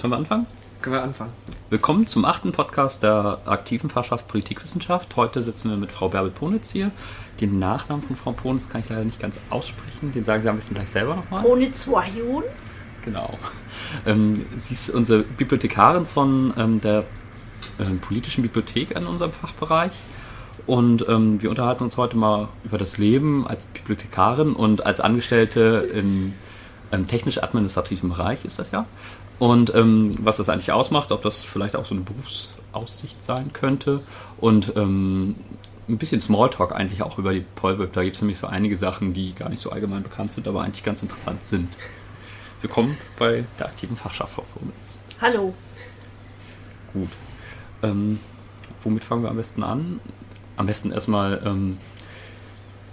Können wir anfangen? Können wir anfangen. Willkommen zum achten Podcast der aktiven Fachschaft Politikwissenschaft. Heute sitzen wir mit Frau Bärbel Ponitz hier. Den Nachnamen von Frau Ponitz kann ich leider nicht ganz aussprechen. Den sagen Sie am besten gleich selber nochmal. Ponitz Wahjun. Genau. Ähm, sie ist unsere Bibliothekarin von ähm, der ähm, politischen Bibliothek in unserem Fachbereich. Und ähm, wir unterhalten uns heute mal über das Leben als Bibliothekarin und als Angestellte im technisch-administrativen Bereich ist das ja. Und ähm, was das eigentlich ausmacht, ob das vielleicht auch so eine Berufsaussicht sein könnte. Und ähm, ein bisschen Smalltalk eigentlich auch über die Polweb. Da gibt es nämlich so einige Sachen, die gar nicht so allgemein bekannt sind, aber eigentlich ganz interessant sind. Willkommen bei der aktiven Fachschaft, Frau Vormitz. Hallo. Gut. Ähm, womit fangen wir am besten an? Am besten erstmal, ähm,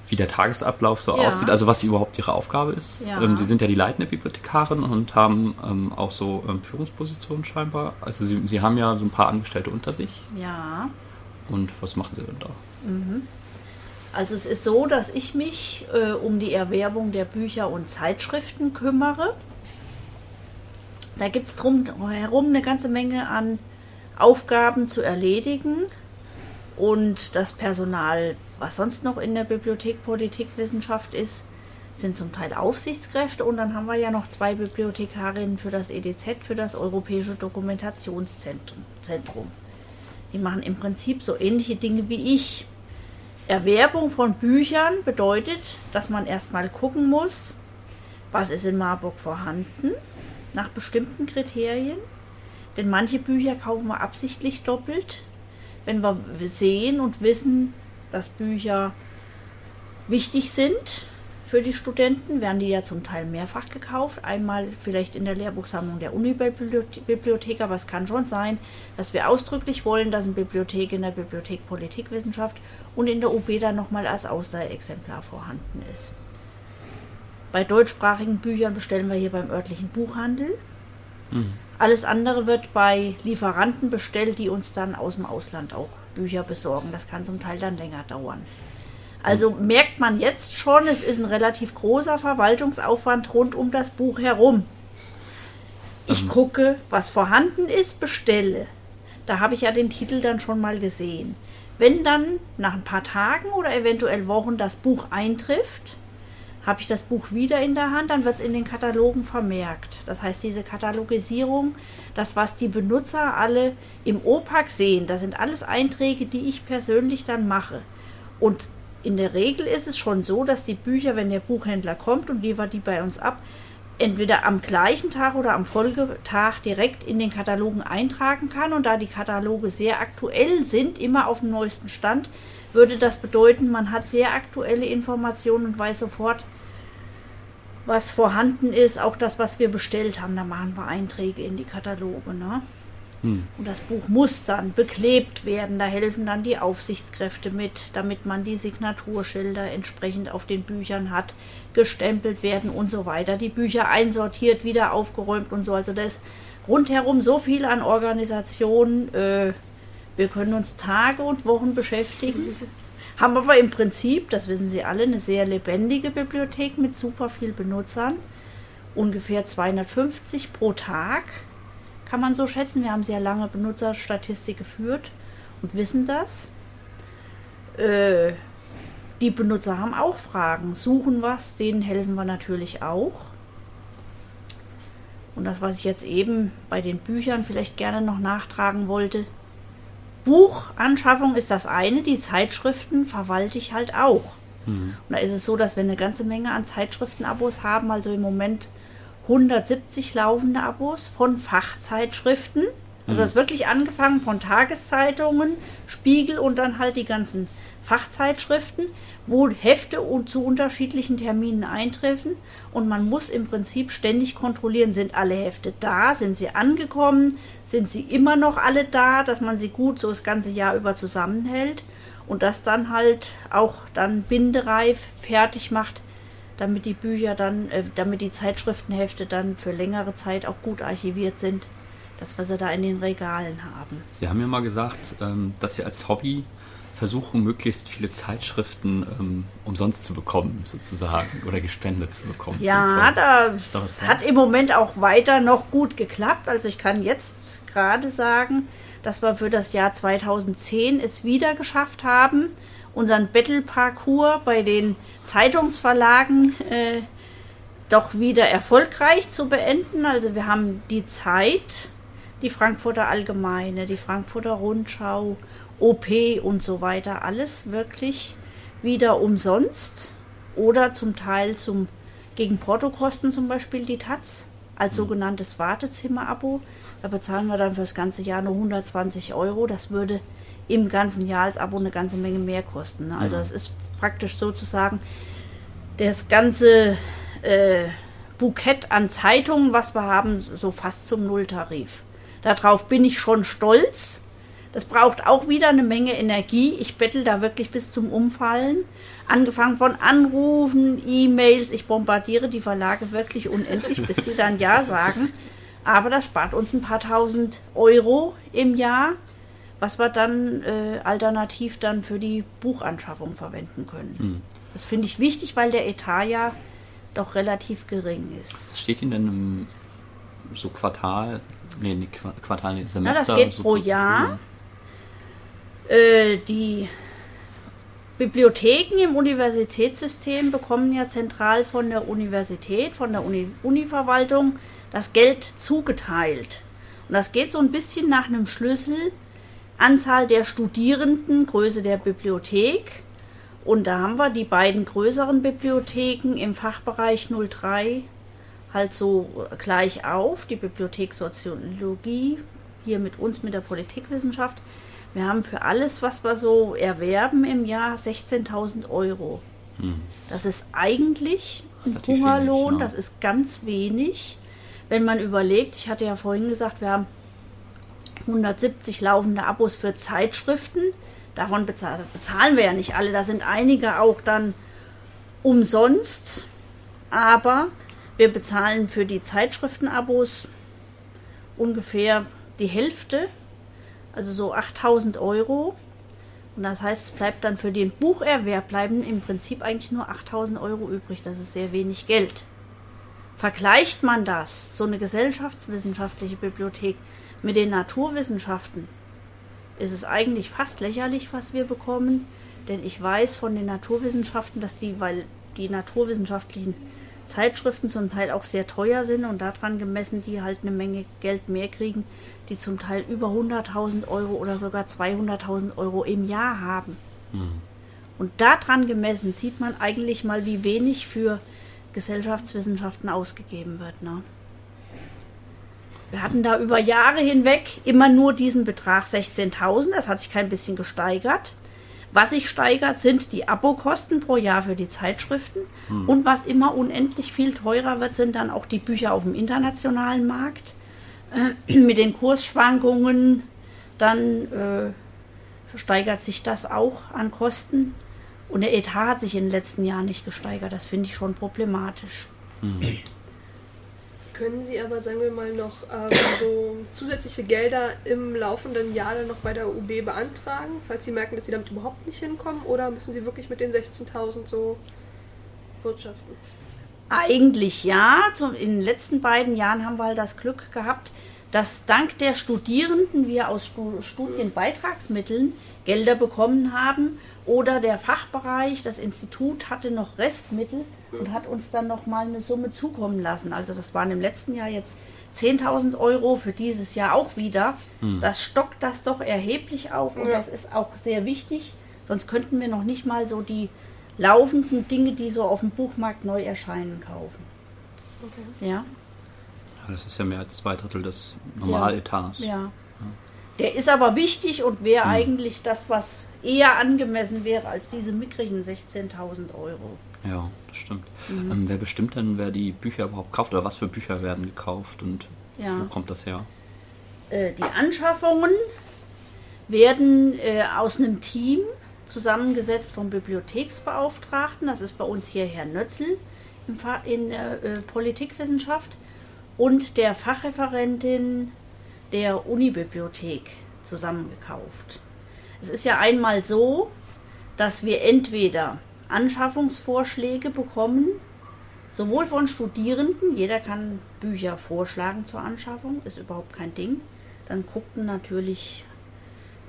wie der Tagesablauf so ja. aussieht, also was überhaupt Ihre Aufgabe ist. Ja. Ähm, Sie sind ja die leitende Bibliothekarin und haben ähm, auch so ähm, Führungspositionen scheinbar. Also Sie, Sie haben ja so ein paar Angestellte unter sich. Ja. Und was machen Sie denn da? Mhm. Also es ist so, dass ich mich äh, um die Erwerbung der Bücher und Zeitschriften kümmere. Da gibt es drumherum eine ganze Menge an Aufgaben zu erledigen. Und das Personal, was sonst noch in der Bibliothek Politikwissenschaft ist, sind zum Teil Aufsichtskräfte. Und dann haben wir ja noch zwei Bibliothekarinnen für das EDZ, für das Europäische Dokumentationszentrum. Die machen im Prinzip so ähnliche Dinge wie ich. Erwerbung von Büchern bedeutet, dass man erstmal gucken muss, was ist in Marburg vorhanden, nach bestimmten Kriterien. Denn manche Bücher kaufen wir absichtlich doppelt, wenn wir sehen und wissen, dass Bücher wichtig sind für die Studenten, werden die ja zum Teil mehrfach gekauft. Einmal vielleicht in der Lehrbuchsammlung der Unibibliothek, aber es kann schon sein, dass wir ausdrücklich wollen, dass eine Bibliothek in der Bibliothek Politikwissenschaft und in der UB dann nochmal als Ausleihexemplar vorhanden ist. Bei deutschsprachigen Büchern bestellen wir hier beim örtlichen Buchhandel. Mhm. Alles andere wird bei Lieferanten bestellt, die uns dann aus dem Ausland auch Bücher besorgen. Das kann zum Teil dann länger dauern. Also merkt man jetzt schon, es ist ein relativ großer Verwaltungsaufwand rund um das Buch herum. Ich ähm. gucke, was vorhanden ist, bestelle. Da habe ich ja den Titel dann schon mal gesehen. Wenn dann nach ein paar Tagen oder eventuell Wochen das Buch eintrifft, habe ich das Buch wieder in der Hand, dann wird es in den Katalogen vermerkt. Das heißt, diese Katalogisierung, das, was die Benutzer alle im OPAC sehen, das sind alles Einträge, die ich persönlich dann mache. Und in der Regel ist es schon so, dass die Bücher, wenn der Buchhändler kommt und liefert die bei uns ab, entweder am gleichen Tag oder am Folgetag direkt in den Katalogen eintragen kann. Und da die Kataloge sehr aktuell sind, immer auf dem neuesten Stand, würde das bedeuten, man hat sehr aktuelle Informationen und weiß sofort, was vorhanden ist, auch das, was wir bestellt haben, da machen wir Einträge in die Kataloge. Ne? Hm. Und das Buch muss dann beklebt werden. Da helfen dann die Aufsichtskräfte mit, damit man die Signaturschilder entsprechend auf den Büchern hat, gestempelt werden und so weiter. Die Bücher einsortiert, wieder aufgeräumt und so. Also da ist rundherum so viel an Organisationen. Äh, wir können uns Tage und Wochen beschäftigen. Haben aber im Prinzip, das wissen Sie alle, eine sehr lebendige Bibliothek mit super viel Benutzern. Ungefähr 250 pro Tag kann man so schätzen. Wir haben sehr lange Benutzerstatistik geführt und wissen das. Äh, die Benutzer haben auch Fragen, suchen was, denen helfen wir natürlich auch. Und das, was ich jetzt eben bei den Büchern vielleicht gerne noch nachtragen wollte, Buchanschaffung ist das eine, die Zeitschriften verwalte ich halt auch. Mhm. Und da ist es so, dass wir eine ganze Menge an Zeitschriftenabos haben, also im Moment 170 laufende Abos von Fachzeitschriften. Also das ist wirklich angefangen von Tageszeitungen, Spiegel und dann halt die ganzen Fachzeitschriften, wo Hefte und zu unterschiedlichen Terminen eintreffen und man muss im Prinzip ständig kontrollieren, sind alle Hefte da, sind sie angekommen, sind sie immer noch alle da, dass man sie gut so das ganze Jahr über zusammenhält und das dann halt auch dann bindereif fertig macht, damit die Bücher dann, äh, damit die Zeitschriftenhefte dann für längere Zeit auch gut archiviert sind, dass wir sie da in den Regalen haben. Sie haben ja mal gesagt, ähm, dass Sie als Hobby versuchen, möglichst viele Zeitschriften ähm, umsonst zu bekommen, sozusagen, oder gespendet zu bekommen. Ja, das hat im Moment auch weiter noch gut geklappt. Also ich kann jetzt gerade sagen, dass wir für das Jahr 2010 es wieder geschafft haben, unseren Battle-Parcours bei den Zeitungsverlagen äh, doch wieder erfolgreich zu beenden. Also wir haben die Zeit, die Frankfurter Allgemeine, die Frankfurter Rundschau, OP und so weiter, alles wirklich wieder umsonst oder zum Teil zum gegen Portokosten zum Beispiel die Taz als mhm. sogenanntes Wartezimmer-Abo. Da bezahlen wir dann für das ganze Jahr nur 120 Euro. Das würde im ganzen Jahr als Abo eine ganze Menge mehr kosten. Ne? Also es ist praktisch sozusagen das ganze äh, Bukett an Zeitungen, was wir haben, so fast zum Nulltarif. Darauf bin ich schon stolz. Das braucht auch wieder eine Menge Energie. Ich bettel da wirklich bis zum Umfallen. Angefangen von Anrufen, E-Mails. Ich bombardiere die Verlage wirklich unendlich, bis die dann Ja sagen. Aber das spart uns ein paar tausend Euro im Jahr, was wir dann äh, alternativ dann für die Buchanschaffung verwenden können. Mhm. Das finde ich wichtig, weil der Etat ja doch relativ gering ist. Was steht Ihnen denn im so Quartal, nee, Quartal, nee, Semester? Na, das geht so pro Jahr. Äh, die Bibliotheken im Universitätssystem bekommen ja zentral von der Universität, von der Uni Univerwaltung das Geld zugeteilt. Und das geht so ein bisschen nach einem Schlüssel. Anzahl der Studierenden, Größe der Bibliothek und da haben wir die beiden größeren Bibliotheken im Fachbereich 03 halt so gleich auf. Die Bibliothek Soziologie, hier mit uns mit der Politikwissenschaft. Wir haben für alles, was wir so erwerben im Jahr 16.000 Euro. Hm. Das ist eigentlich ein Hungerlohn, ja. das ist ganz wenig. Wenn man überlegt, ich hatte ja vorhin gesagt, wir haben 170 laufende Abos für Zeitschriften. Davon bezahlen, bezahlen wir ja nicht alle. Da sind einige auch dann umsonst. Aber wir bezahlen für die Zeitschriftenabos ungefähr die Hälfte, also so 8000 Euro. Und das heißt, es bleibt dann für den Bucherwerb bleiben im Prinzip eigentlich nur 8000 Euro übrig. Das ist sehr wenig Geld. Vergleicht man das, so eine gesellschaftswissenschaftliche Bibliothek, mit den Naturwissenschaften, ist es eigentlich fast lächerlich, was wir bekommen. Denn ich weiß von den Naturwissenschaften, dass die, weil die naturwissenschaftlichen Zeitschriften zum Teil auch sehr teuer sind und daran gemessen, die halt eine Menge Geld mehr kriegen, die zum Teil über 100.000 Euro oder sogar 200.000 Euro im Jahr haben. Mhm. Und daran gemessen sieht man eigentlich mal, wie wenig für Gesellschaftswissenschaften ausgegeben wird. Ne? Wir hatten da über Jahre hinweg immer nur diesen Betrag 16.000. Das hat sich kein bisschen gesteigert. Was sich steigert, sind die Abokosten pro Jahr für die Zeitschriften. Hm. Und was immer unendlich viel teurer wird, sind dann auch die Bücher auf dem internationalen Markt. Äh, mit den Kursschwankungen, dann äh, steigert sich das auch an Kosten. Und der Etat hat sich in den letzten Jahren nicht gesteigert. Das finde ich schon problematisch. Hm. Können Sie aber, sagen wir mal, noch ähm, so zusätzliche Gelder im laufenden Jahr dann noch bei der UB beantragen, falls Sie merken, dass Sie damit überhaupt nicht hinkommen? Oder müssen Sie wirklich mit den 16.000 so wirtschaften? Eigentlich ja. in den letzten beiden Jahren haben wir halt das Glück gehabt, dass dank der Studierenden wir aus Studienbeitragsmitteln Gelder bekommen haben oder der Fachbereich, das Institut hatte noch Restmittel und hat uns dann noch mal eine Summe zukommen lassen. Also das waren im letzten Jahr jetzt 10.000 Euro, für dieses Jahr auch wieder. Hm. Das stockt das doch erheblich auf und ja. das ist auch sehr wichtig. Sonst könnten wir noch nicht mal so die laufenden Dinge, die so auf dem Buchmarkt neu erscheinen, kaufen. Okay. Ja. Das ist ja mehr als zwei Drittel des Normaletats. Ja. ja. Der ist aber wichtig und wäre hm. eigentlich das, was eher angemessen wäre als diese mickrigen 16.000 Euro. Ja, das stimmt. Mhm. Ähm, wer bestimmt denn, wer die Bücher überhaupt kauft oder was für Bücher werden gekauft und ja. wo kommt das her? Äh, die Anschaffungen werden äh, aus einem Team zusammengesetzt vom Bibliotheksbeauftragten, das ist bei uns hier Herr Nötzel in der äh, Politikwissenschaft, und der Fachreferentin der Unibibliothek zusammengekauft. Es ist ja einmal so, dass wir entweder Anschaffungsvorschläge bekommen, sowohl von Studierenden, jeder kann Bücher vorschlagen zur Anschaffung, ist überhaupt kein Ding. Dann guckten natürlich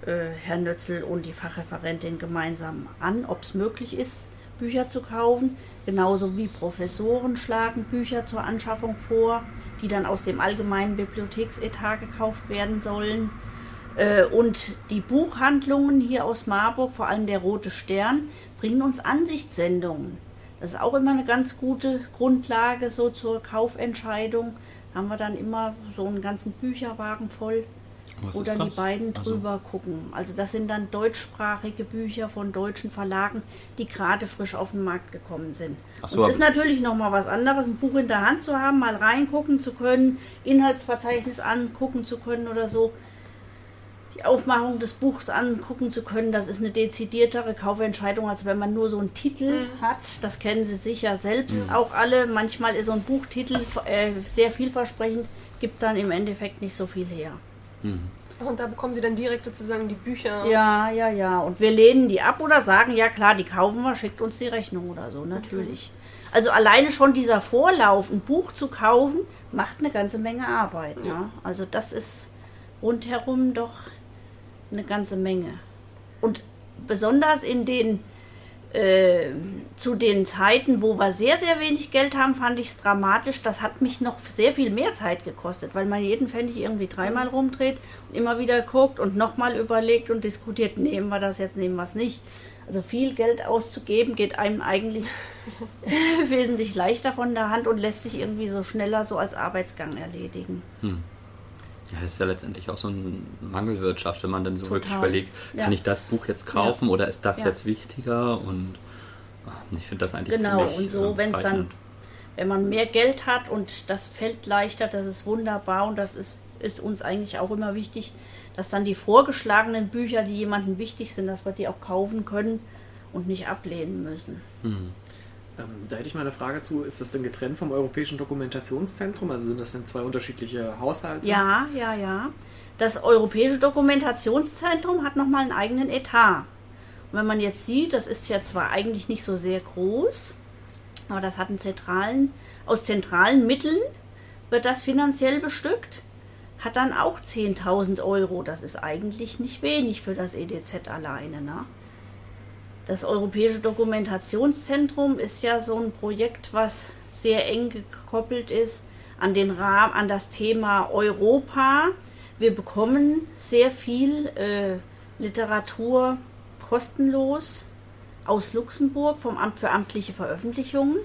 äh, Herr Nötzel und die Fachreferentin gemeinsam an, ob es möglich ist, Bücher zu kaufen. Genauso wie Professoren schlagen Bücher zur Anschaffung vor, die dann aus dem allgemeinen Bibliotheksetat gekauft werden sollen. Äh, und die Buchhandlungen hier aus Marburg, vor allem der Rote Stern, bringen uns Ansichtssendungen. Das ist auch immer eine ganz gute Grundlage so zur Kaufentscheidung. Haben wir dann immer so einen ganzen Bücherwagen voll, Was dann die beiden Also- drüber gucken. Also das sind dann deutschsprachige Bücher von deutschen Verlagen, die gerade frisch auf den Markt gekommen sind. Ach so, Und es ist natürlich noch mal was anderes, ein Buch in der Hand zu haben, mal reingucken zu können, Inhaltsverzeichnis angucken zu können oder so. Die Aufmachung des Buchs angucken zu können, das ist eine dezidiertere Kaufentscheidung, als wenn man nur so einen Titel hat. Das kennen Sie sicher selbst auch alle. Manchmal ist so ein Buchtitel äh, sehr vielversprechend, gibt dann im Endeffekt nicht so viel her. Und da bekommen sie dann direkt sozusagen die Bücher. Ja, ja, ja. Und wir lehnen die ab oder sagen, ja klar, die kaufen wir, schickt uns die Rechnung oder so, natürlich. Also alleine schon dieser Vorlauf, ein Buch zu kaufen, macht eine ganze Menge Arbeit. Ne? Also das ist rundherum doch eine ganze Menge. Und besonders in den äh, zu den Zeiten, wo wir sehr, sehr wenig Geld haben, fand ich es dramatisch. Das hat mich noch sehr viel mehr Zeit gekostet, weil man jeden Pfennig irgendwie dreimal rumdreht und immer wieder guckt und nochmal überlegt und diskutiert, nehmen wir das jetzt, nehmen wir es nicht. Also viel Geld auszugeben geht einem eigentlich wesentlich leichter von der Hand und lässt sich irgendwie so schneller so als Arbeitsgang erledigen. Ja, das ist ja letztendlich auch so eine Mangelwirtschaft, wenn man dann so wirklich Total. überlegt, kann Ja. ich das Buch jetzt kaufen oder ist das Ja. jetzt wichtiger? Und ah, ich finde das eigentlich Genau, ziemlich und so, ähm, wenn es dann, wenn man mehr Geld hat und das fällt leichter, das ist wunderbar und das ist, ist uns eigentlich auch immer wichtig, dass dann die vorgeschlagenen Bücher, die jemandem wichtig sind, dass wir die auch kaufen können und nicht ablehnen müssen. Ähm, da hätte ich mal eine Frage zu. Ist das denn getrennt vom Europäischen Dokumentationszentrum? Also sind das denn zwei unterschiedliche Haushalte? Ja, ja, ja. Das Europäische Dokumentationszentrum hat nochmal einen eigenen Etat. Und wenn man jetzt sieht, das ist ja zwar eigentlich nicht so sehr groß, aber das hat einen zentralen, aus zentralen Mitteln wird das finanziell bestückt, hat dann auch 10.000 Euro. Das ist eigentlich nicht wenig für das EDZ alleine. Ne? Das Europäische Dokumentationszentrum ist ja so ein Projekt, was sehr eng gekoppelt ist an den Rahmen, an das Thema Europa. Wir bekommen sehr viel äh, Literatur kostenlos aus Luxemburg vom Amt für amtliche Veröffentlichungen.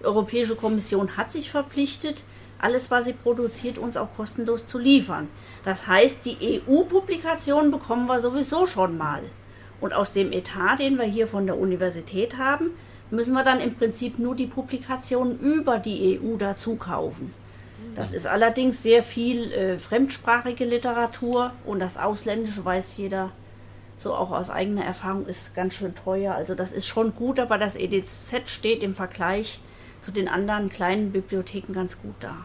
Die Europäische Kommission hat sich verpflichtet, alles, was sie produziert, uns auch kostenlos zu liefern. Das heißt, die EU-Publikationen bekommen wir sowieso schon mal. Und aus dem Etat, den wir hier von der Universität haben, müssen wir dann im Prinzip nur die Publikationen über die EU dazu kaufen. Das ist allerdings sehr viel äh, fremdsprachige Literatur und das Ausländische weiß jeder, so auch aus eigener Erfahrung, ist ganz schön teuer. Also das ist schon gut, aber das EDZ steht im Vergleich zu den anderen kleinen Bibliotheken ganz gut da.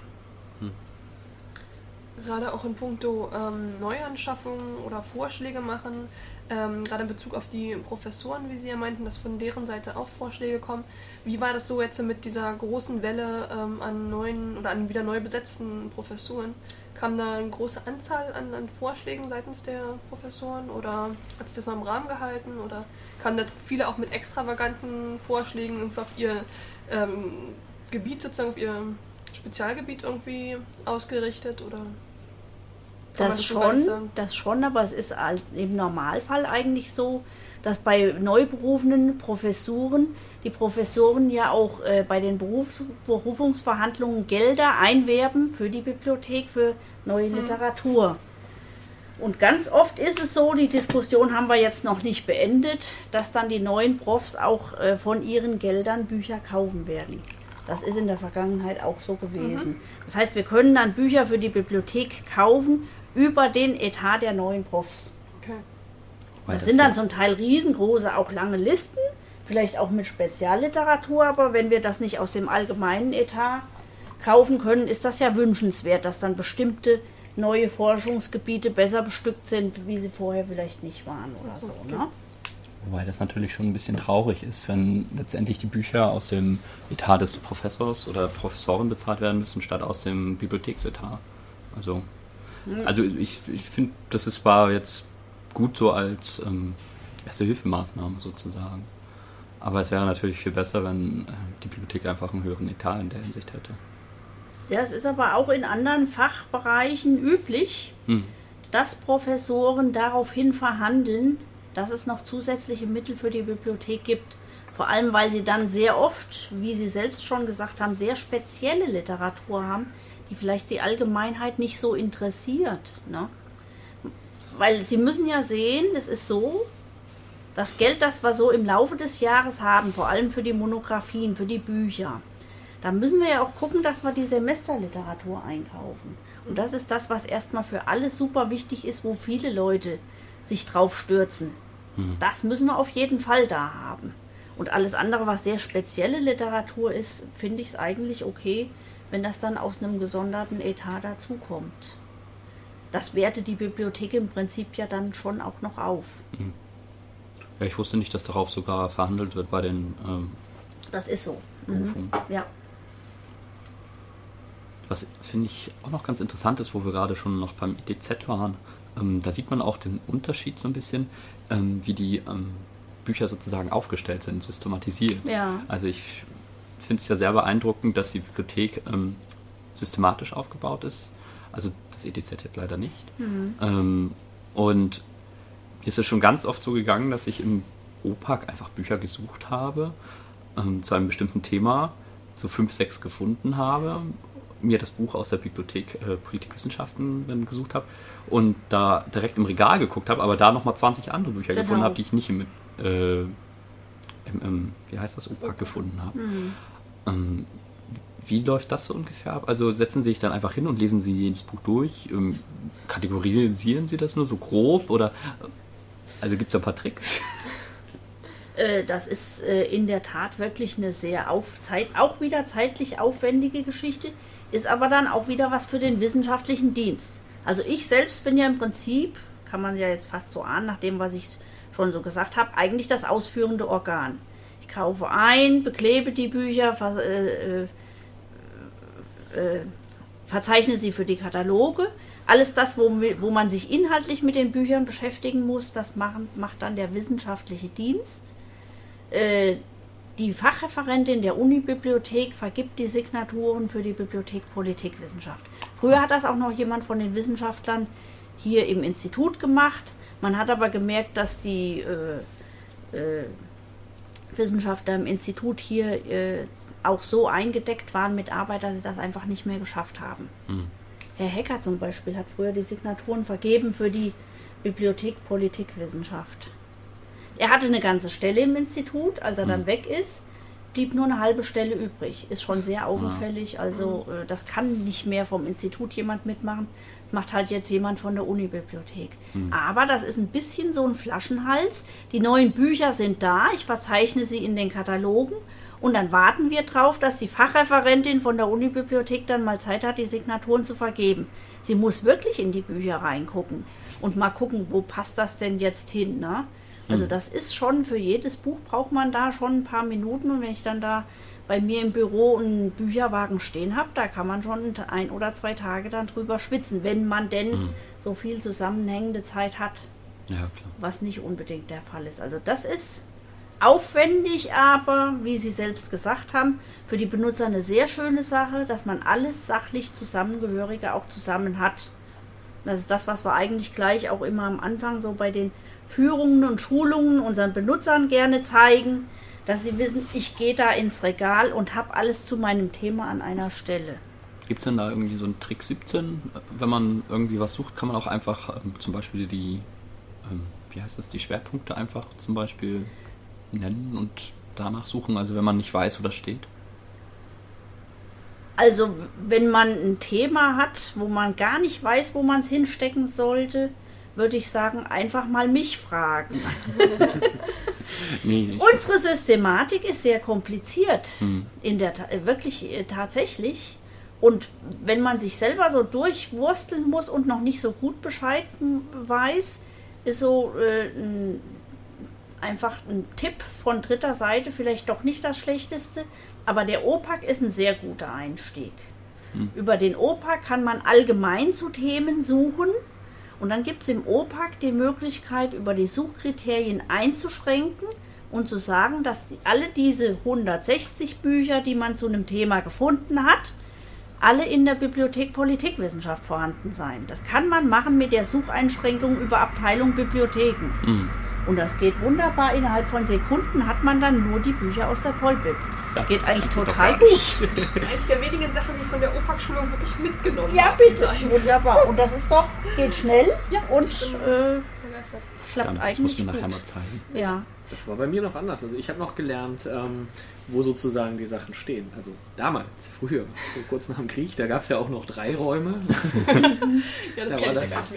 Gerade auch in puncto ähm, Neuanschaffungen oder Vorschläge machen, ähm, gerade in Bezug auf die Professoren, wie Sie ja meinten, dass von deren Seite auch Vorschläge kommen. Wie war das so jetzt mit dieser großen Welle ähm, an neuen oder an wieder neu besetzten Professuren? Kam da eine große Anzahl an, an Vorschlägen seitens der Professoren oder hat sich das noch im Rahmen gehalten oder kamen da viele auch mit extravaganten Vorschlägen auf ihr ähm, Gebiet sozusagen, auf ihr Spezialgebiet irgendwie ausgerichtet oder? Das schon, das schon, aber es ist im Normalfall eigentlich so, dass bei neu berufenen Professuren die Professoren ja auch äh, bei den Berufs Berufungsverhandlungen Gelder einwerben für die Bibliothek, für neue Literatur. Und ganz oft ist es so, die Diskussion haben wir jetzt noch nicht beendet, dass dann die neuen Profs auch äh, von ihren Geldern Bücher kaufen werden. Das ist in der Vergangenheit auch so gewesen. Das heißt, wir können dann Bücher für die Bibliothek kaufen über den Etat der neuen Profs. Okay. Weil Das sind dann ja- zum Teil riesengroße, auch lange Listen, vielleicht auch mit Spezialliteratur, aber wenn wir das nicht aus dem allgemeinen Etat kaufen können, ist das ja wünschenswert, dass dann bestimmte neue Forschungsgebiete besser bestückt sind, wie sie vorher vielleicht nicht waren oder so. Ne? Wobei das natürlich schon ein bisschen traurig ist, wenn letztendlich die Bücher aus dem Etat des Professors oder Professoren bezahlt werden müssen, statt aus dem Bibliotheksetat. Also, also ich, ich finde, das ist zwar jetzt gut so als ähm, erste Hilfemaßnahme sozusagen. Aber es wäre natürlich viel besser, wenn äh, die Bibliothek einfach einen höheren Etat in der Hinsicht hätte. Ja, es ist aber auch in anderen Fachbereichen üblich, Hm. dass Professoren daraufhin verhandeln, dass es noch zusätzliche Mittel für die Bibliothek gibt. Vor allem, weil sie dann sehr oft, wie Sie selbst schon gesagt haben, sehr spezielle Literatur haben, die vielleicht die Allgemeinheit nicht so interessiert. Ne? Weil Sie müssen ja sehen, es ist so, das Geld, das wir so im Laufe des Jahres haben, vor allem für die Monographien, für die Bücher, da müssen wir ja auch gucken, dass wir die Semesterliteratur einkaufen. Und das ist das, was erstmal für alle super wichtig ist, wo viele Leute sich drauf stürzen. Das müssen wir auf jeden Fall da haben. Und alles andere, was sehr spezielle Literatur ist, finde ich es eigentlich okay, wenn das dann aus einem gesonderten Etat dazukommt. Das wertet die Bibliothek im Prinzip ja dann schon auch noch auf. Ja, ich wusste nicht, dass darauf sogar verhandelt wird bei den ähm, Das ist so. Berufungen. Ja. Was finde ich auch noch ganz interessant ist, wo wir gerade schon noch beim IDZ waren, ähm, da sieht man auch den Unterschied so ein bisschen, ähm, wie die ähm, Bücher sozusagen aufgestellt sind, systematisiert. Ja. Also ich finde es ja sehr beeindruckend, dass die Bibliothek ähm, systematisch aufgebaut ist. Also das EDZ jetzt leider nicht. Ähm, und mir ist es schon ganz oft so gegangen, dass ich im OPAC einfach Bücher gesucht habe ähm, zu einem bestimmten Thema, so fünf, sechs gefunden habe, mir das Buch aus der Bibliothek äh, Politikwissenschaften gesucht habe und da direkt im Regal geguckt habe, aber da nochmal 20 andere Bücher Genau. gefunden habe, die ich nicht im, äh, im, im wie heißt das, OPAC gefunden habe. Ähm, wie läuft das so ungefähr ab? Also setzen Sie sich dann einfach hin und lesen Sie jedes Buch durch? Ähm, kategorisieren Sie das nur so grob? Oder also gibt es da ein paar Tricks? Äh, Das ist äh, in der Tat wirklich eine sehr auf Zeit, auch wieder zeitlich aufwendige Geschichte, ist aber dann auch wieder was für den wissenschaftlichen Dienst. Also ich selbst bin ja im Prinzip, kann man ja jetzt fast so ahnen, nach dem, was ich schon so gesagt habe, eigentlich das ausführende Organ. Ich kaufe ein, beklebe die Bücher, vers äh, äh, äh, verzeichne sie für die Kataloge. Alles das, wo, wo man sich inhaltlich mit den Büchern beschäftigen muss, das machen, macht dann der wissenschaftliche Dienst. Äh, die Fachreferentin der Unibibliothek vergibt die Signaturen für die Bibliothek Politikwissenschaft. Früher hat das auch noch jemand von den Wissenschaftlern hier im Institut gemacht. Man hat aber gemerkt, dass die äh, äh, Wissenschaftler im Institut hier äh, auch so eingedeckt waren mit Arbeit, dass sie das einfach nicht mehr geschafft haben. Herr Hecker zum Beispiel hat früher die Signaturen vergeben für die Bibliothek Politikwissenschaft. Er hatte eine ganze Stelle im Institut, als er dann weg ist, blieb nur eine halbe Stelle übrig. Ist schon sehr augenfällig, also äh, das kann nicht mehr vom Institut jemand mitmachen, macht halt jetzt jemand von der Unibibliothek. Aber das ist ein bisschen so ein Flaschenhals. Die neuen Bücher sind da, ich verzeichne sie in den Katalogen und dann warten wir drauf, dass die Fachreferentin von der Unibibliothek dann mal Zeit hat, die Signaturen zu vergeben. Sie muss wirklich in die Bücher reingucken und mal gucken, wo passt das denn jetzt hin. Ne? Also das ist schon, für jedes Buch braucht man da schon ein paar Minuten und wenn ich dann da bei mir im Büro einen Bücherwagen stehen habe, da kann man schon ein oder zwei Tage dann drüber schwitzen, wenn man denn so viel zusammenhängende Zeit hat Ja, klar. was nicht unbedingt der Fall ist. Also das ist aufwendig, aber wie Sie selbst gesagt haben, für die Benutzer eine sehr schöne Sache, dass man alles sachlich Zusammengehörige auch zusammen hat. Das ist das, was wir eigentlich gleich auch immer am Anfang so bei den Führungen und Schulungen unseren Benutzern gerne zeigen, dass sie wissen, ich gehe da ins Regal und habe alles zu meinem Thema an einer Stelle. Gibt es denn da irgendwie so einen Trick 17? Wenn man irgendwie was sucht, kann man auch einfach ähm, zum Beispiel die, ähm, wie heißt das, die Schwerpunkte einfach zum Beispiel nennen und danach suchen, also wenn man nicht weiß, wo das steht. Also, wenn man ein Thema hat, wo man gar nicht weiß, wo man es hinstecken sollte, würde ich sagen, einfach mal mich fragen. Nee, Unsere Systematik ist sehr kompliziert, in der äh, wirklich äh, tatsächlich. Und wenn man sich selber so durchwursteln muss und noch nicht so gut Bescheid weiß, ist so äh, ein, einfach ein Tipp von dritter Seite vielleicht doch nicht das Schlechteste. Aber der OPAC ist ein sehr guter Einstieg. Hm. Über den OPAC kann man allgemein zu Themen suchen. Und dann gibt es im OPAC die Möglichkeit, über die Suchkriterien einzuschränken und zu sagen, dass die, alle diese 160 Bücher, die man zu einem Thema gefunden hat, alle in der Bibliothek Politikwissenschaft vorhanden sein. Das kann man machen mit der Sucheinschränkung über Abteilung Bibliotheken. Mhm. Und das geht wunderbar. Innerhalb von Sekunden hat man dann nur die Bücher aus der Polbib. Ja, geht eigentlich total gut. Das ist eines der wenigen Sachen, die von der OPAC-Schulung wirklich mitgenommen Ja, bitte. Wunderbar. Und das ist doch, geht schnell ja, und äh, klappt eigentlich muss mir nachher mal zeigen. Ja. Das war bei mir noch anders. Also ich habe noch gelernt, ähm, wo sozusagen die Sachen stehen. Also damals, früher, so kurz nach dem Krieg, da gab es ja auch noch drei Räume. ja, das da war das,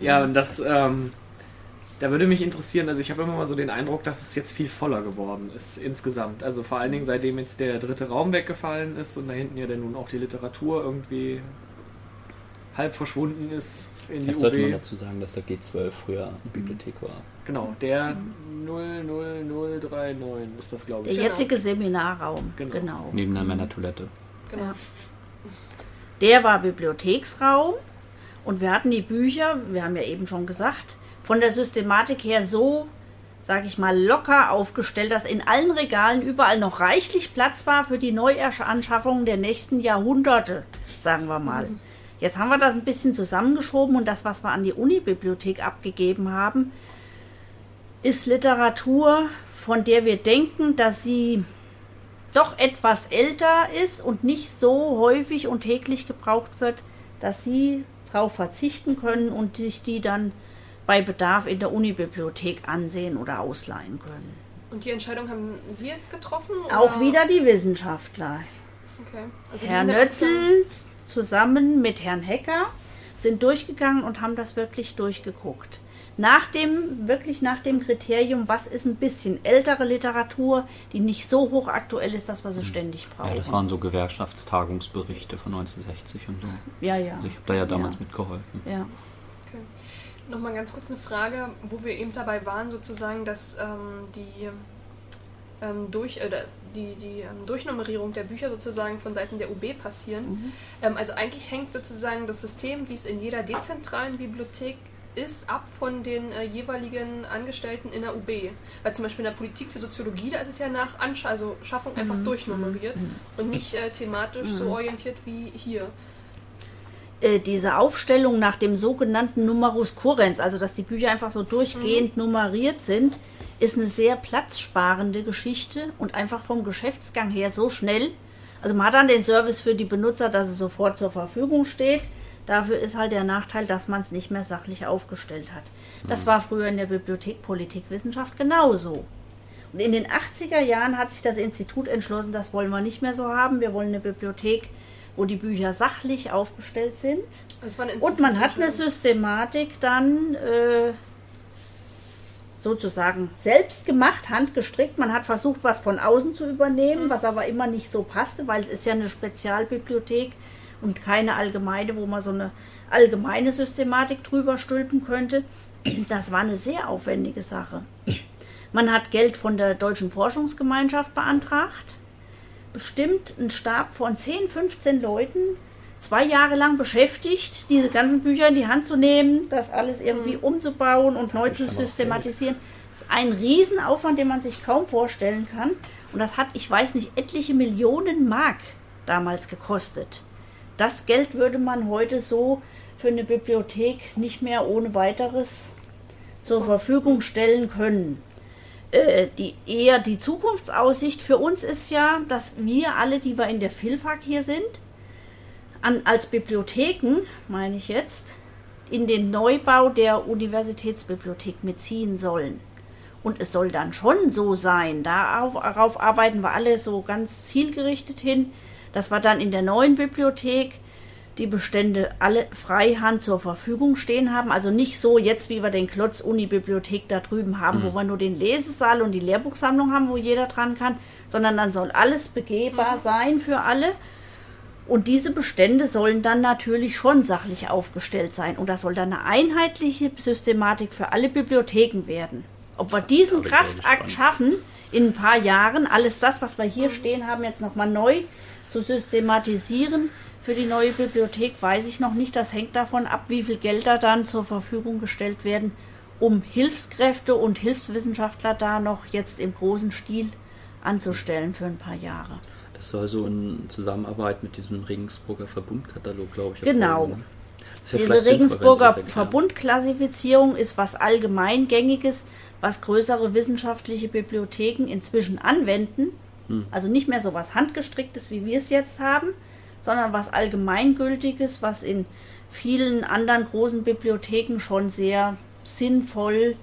Ja, und das, ähm, da würde mich interessieren, also ich habe immer mal so den Eindruck, dass es jetzt viel voller geworden ist insgesamt. Also vor allen Dingen seitdem jetzt der dritte Raum weggefallen ist und da hinten ja dann nun auch die Literatur irgendwie halb verschwunden ist in die Jetzt sollte man dazu sagen, dass der G12 früher eine Bibliothek war. Genau, der 00039 ist das, glaube ich. Der jetzige Seminarraum, genau. genau. Neben der Männertoilette. Genau. Ja. Der war Bibliotheksraum und wir hatten die Bücher, wir haben ja eben schon gesagt, von der Systematik her so, sage ich mal, locker aufgestellt, dass in allen Regalen überall noch reichlich Platz war für die Neuanschaffungen der nächsten Jahrhunderte, sagen wir mal. Mhm. Jetzt haben wir das ein bisschen zusammengeschoben und das, was wir an die Unibibliothek abgegeben haben, ist Literatur, von der wir denken, dass sie doch etwas älter ist und nicht so häufig und täglich gebraucht wird, dass sie darauf verzichten können und sich die dann bei Bedarf in der Unibibliothek ansehen oder ausleihen können. Und die Entscheidung haben Sie jetzt getroffen? Oder? Auch wieder die Wissenschaftler. Okay. Also Herr Nötzel zusammen mit Herrn Hecker sind durchgegangen und haben das wirklich durchgeguckt nach dem, wirklich nach dem Kriterium, was ist ein bisschen ältere Literatur, die nicht so hochaktuell ist, dass wir sie hm. ständig brauchen. Ja, das waren so Gewerkschaftstagungsberichte von 1960 und so. Ja, ja. Also ich habe da ja damals ja. mitgeholfen. Ja. Nochmal ganz kurz eine Frage, wo wir eben dabei waren, sozusagen, dass ähm, die ähm, durch, äh, die, die ähm, Durchnummerierung der Bücher sozusagen von Seiten der UB passieren. Mhm. Ähm, also eigentlich hängt sozusagen das System, wie es in jeder dezentralen Bibliothek ist ab von den äh, jeweiligen Angestellten in der UB. Weil zum Beispiel in der Politik für Soziologie, da ist es ja nach Ansch also Schaffung einfach mhm. durchnummeriert mhm. und nicht äh, thematisch mhm. so orientiert wie hier. Äh, diese Aufstellung nach dem sogenannten Numerus Currens, also dass die Bücher einfach so durchgehend mhm. nummeriert sind, ist eine sehr platzsparende Geschichte und einfach vom Geschäftsgang her so schnell. Also man hat dann den Service für die Benutzer, dass es sofort zur Verfügung steht Dafür ist halt der Nachteil, dass man es nicht mehr sachlich aufgestellt hat. Das mhm. war früher in der Bibliothek Politikwissenschaft genauso. Und in den 80er Jahren hat sich das Institut entschlossen, das wollen wir nicht mehr so haben. Wir wollen eine Bibliothek, wo die Bücher sachlich aufgestellt sind. Und man hat eine Systematik dann äh, sozusagen selbst gemacht, handgestrickt. Man hat versucht, was von außen zu übernehmen, mhm. was aber immer nicht so passte, weil es ist ja eine Spezialbibliothek und keine allgemeine, wo man so eine allgemeine Systematik drüber stülpen könnte. Das war eine sehr aufwendige Sache. Man hat Geld von der Deutschen Forschungsgemeinschaft beantragt, bestimmt einen Stab von 10, 15 Leuten, zwei Jahre lang beschäftigt, diese ganzen Bücher in die Hand zu nehmen, das alles irgendwie mhm. umzubauen und neu zu systematisieren. Das ist ein Riesenaufwand, den man sich kaum vorstellen kann. Und das hat, ich weiß nicht, etliche Millionen Mark damals gekostet. Das Geld würde man heute so für eine Bibliothek nicht mehr ohne weiteres zur Verfügung stellen können. Äh, die, eher die Zukunftsaussicht für uns ist ja, dass wir alle, die wir in der Filfag hier sind, an, als Bibliotheken, meine ich jetzt, in den Neubau der Universitätsbibliothek mitziehen sollen. Und es soll dann schon so sein, darauf, darauf arbeiten wir alle so ganz zielgerichtet hin, dass wir dann in der neuen Bibliothek die Bestände alle freihand zur Verfügung stehen haben. Also nicht so jetzt, wie wir den Klotz-Uni-Bibliothek da drüben haben, mhm. wo wir nur den Lesesaal und die Lehrbuchsammlung haben, wo jeder dran kann, sondern dann soll alles begehbar mhm. sein für alle. Und diese Bestände sollen dann natürlich schon sachlich aufgestellt sein. Und das soll dann eine einheitliche Systematik für alle Bibliotheken werden. Ob wir diesen Kraftakt schaffen, in ein paar Jahren alles das, was wir hier stehen haben, jetzt nochmal neu zu systematisieren für die neue Bibliothek, weiß ich noch nicht. Das hängt davon ab, wie viel Gelder dann zur Verfügung gestellt werden, um Hilfskräfte und Hilfswissenschaftler da noch jetzt im großen Stil anzustellen für ein paar Jahre. Das soll so in Zusammenarbeit mit diesem Regensburger Verbundkatalog, glaube ich. Genau. erfolgen, ne? Diese Regensburger. Verbundklassifizierung ist was allgemeingängiges, was größere wissenschaftliche Bibliotheken inzwischen anwenden. Hm. Also nicht mehr so was handgestricktes, wie wir es jetzt haben, sondern was allgemeingültiges, was in vielen anderen großen Bibliotheken schon sehr sinnvoll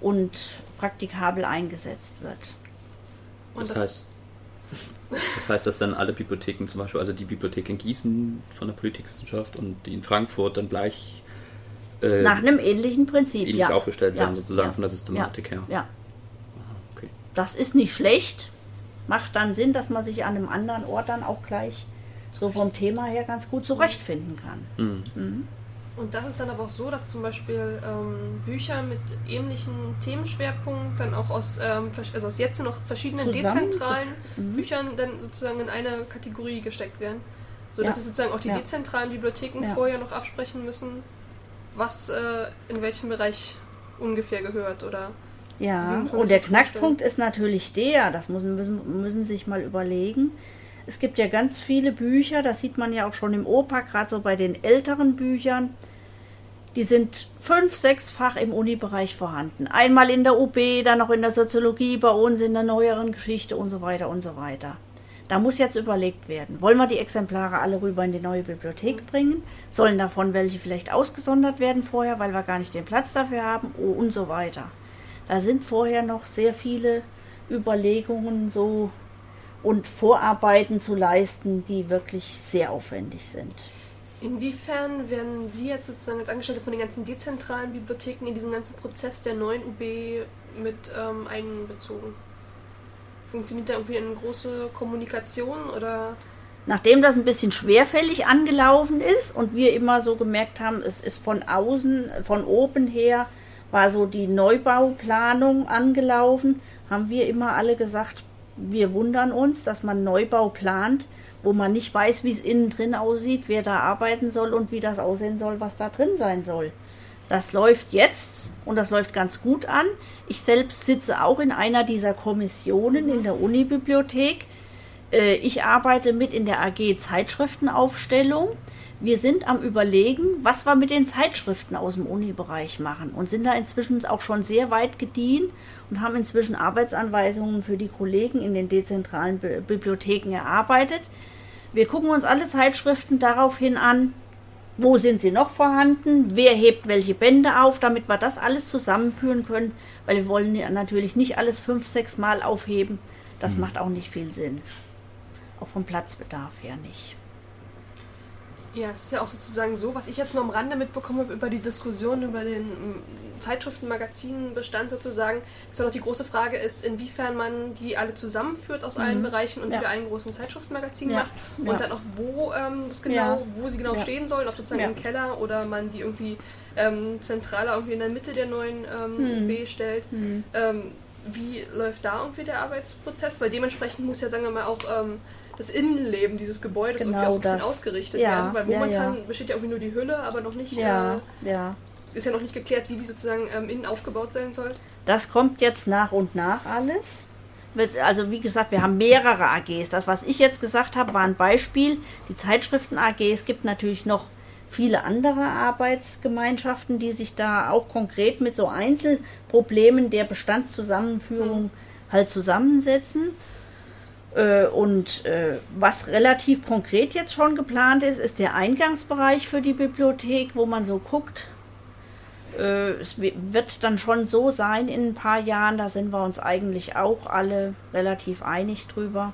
und praktikabel eingesetzt wird. Und Das das, heißt, das heißt, dass dann alle Bibliotheken, zum Beispiel, also die Bibliothek in Gießen von der Politikwissenschaft und die in Frankfurt dann gleich äh, Nach einem ähnlichen Prinzip, ähnlich ja. aufgestellt werden, Ja, sozusagen ja, von der Systematik her. Ja, Okay. das ist nicht schlecht. Macht dann Sinn, dass man sich an einem anderen Ort dann auch gleich so vom Thema her ganz gut zurechtfinden kann. Mhm. und das ist dann aber auch so, dass zum Beispiel ähm, Bücher mit ähnlichen Themenschwerpunkten dann auch aus, ähm, also aus jetzt noch verschiedenen Zusammen- dezentralen Mhm. Büchern dann sozusagen in eine Kategorie gesteckt werden. So dass Ja. sozusagen auch die Ja. dezentralen Bibliotheken Ja. vorher noch absprechen müssen, was äh, in welchem Bereich ungefähr gehört oder Ja, und der das vorstellen? Knackpunkt ist natürlich der, das müssen, müssen, müssen sich mal überlegen. Es gibt ja ganz viele Bücher, das sieht man ja auch schon im Opa, gerade so bei den älteren Büchern. Die sind fünf, sechsfach im Uni-Bereich vorhanden. Einmal in der UB, dann noch in der Soziologie, bei uns in der neueren Geschichte und so weiter und so weiter. Da muss jetzt überlegt werden, wollen wir die Exemplare alle rüber in die neue Bibliothek bringen? Sollen davon welche vielleicht ausgesondert werden vorher, weil wir gar nicht den Platz dafür haben oh, und so weiter. Da sind vorher noch sehr viele Überlegungen so und Vorarbeiten zu leisten, die wirklich sehr aufwendig sind. Inwiefern werden Sie jetzt sozusagen als Angestellte von den ganzen dezentralen Bibliotheken in diesen ganzen Prozess der neuen UB mit ähm, einbezogen? Funktioniert da irgendwie eine große Kommunikation oder Nachdem das ein bisschen schwerfällig angelaufen ist und wir immer so gemerkt haben, es ist von außen, von oben her, war so die Neubauplanung angelaufen, haben wir immer alle gesagt, wir wundern uns, dass man Neubau plant, wo man nicht weiß, wie es innen drin aussieht, wer da arbeiten soll und wie das aussehen soll, was da drin sein soll. Das läuft jetzt und das läuft ganz gut an. Ich selbst sitze auch in einer dieser Kommissionen in der Unibibliothek. Äh, Ich arbeite mit in der AG Zeitschriftenaufstellung. Wir sind am Überlegen, was wir mit den Zeitschriften aus dem Uni-Bereich machen und sind da inzwischen auch schon sehr weit gediehen und haben inzwischen Arbeitsanweisungen für die Kollegen in den dezentralen Bi- Bibliotheken erarbeitet. Wir gucken uns alle Zeitschriften daraufhin an, wo sind sie noch vorhanden, wer hebt welche Bände auf, damit wir das alles zusammenführen können, weil wir wollen ja natürlich nicht alles fünf, sechs Mal aufheben. Das macht auch nicht viel Sinn. Auch vom Platzbedarf her nicht. Ja, es ist ja auch sozusagen so, was ich jetzt nur am Rande mitbekommen habe über die Diskussion über den mm, Zeitschriften-Magazinbestand sozusagen, dass ja noch die große Frage ist, inwiefern man die alle zusammenführt aus allen Bereichen und Ja. wieder einen großen Zeitschriftenmagazin Ja. macht und Ja. dann auch wo ähm, das genau, wo sie genau stehen sollen, ob sozusagen im Keller oder man die irgendwie ähm, zentraler irgendwie in der Mitte der neuen ähm, Hm. UB stellt. Ähm, wie läuft da irgendwie der Arbeitsprozess? Weil dementsprechend muss ja, sagen wir mal, auch ähm, das Innenleben dieses Gebäudes Genau irgendwie auch so ein bisschen das. ausgerichtet Ja, werden. Weil momentan ja. besteht ja irgendwie nur die Hülle, aber noch nicht, Ja, äh, ja. ist ja noch nicht geklärt, wie die sozusagen ähm, innen aufgebaut sein soll. Das kommt jetzt nach und nach alles. Wird, also wie gesagt, wir haben mehrere AGs. Das, was ich jetzt gesagt habe, war ein Beispiel. Die Zeitschriften AG. Es gibt natürlich noch viele andere Arbeitsgemeinschaften, die sich da auch konkret mit so Einzelproblemen der Bestandszusammenführung halt zusammensetzen. Äh, Und äh, was relativ konkret jetzt schon geplant ist, ist der Eingangsbereich für die Bibliothek, wo man so guckt, äh, es wi- wird dann schon so sein in ein paar Jahren, da sind wir uns eigentlich auch alle relativ einig drüber,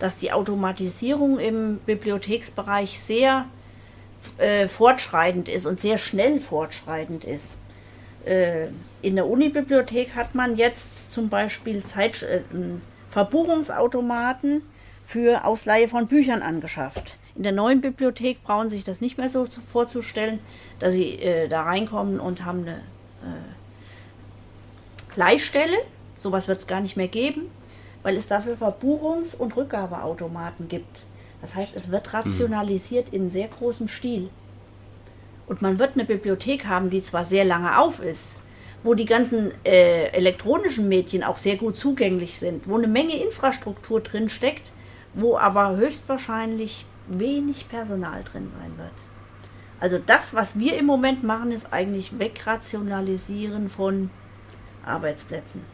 dass die Automatisierung im Bibliotheksbereich sehr äh, fortschreitend ist und sehr schnell fortschreitend ist. Äh, in der Unibibliothek hat man jetzt zum Beispiel Zeit, äh, Verbuchungsautomaten für Ausleihe von Büchern angeschafft. In der neuen Bibliothek brauchen Sie sich das nicht mehr so vorzustellen, dass Sie äh, da reinkommen und haben eine äh, Leihstelle. Sowas wird es gar nicht mehr geben, weil es dafür Verbuchungs- und Rückgabeautomaten gibt. Das heißt, es wird rationalisiert in sehr großem Stil. Und man wird eine Bibliothek haben, die zwar sehr lange auf ist, wo die ganzen äh, elektronischen Medien auch sehr gut zugänglich sind, wo eine Menge Infrastruktur drin steckt, wo aber höchstwahrscheinlich wenig Personal drin sein wird. Also das, was wir im Moment machen, ist eigentlich Wegrationalisieren von Arbeitsplätzen.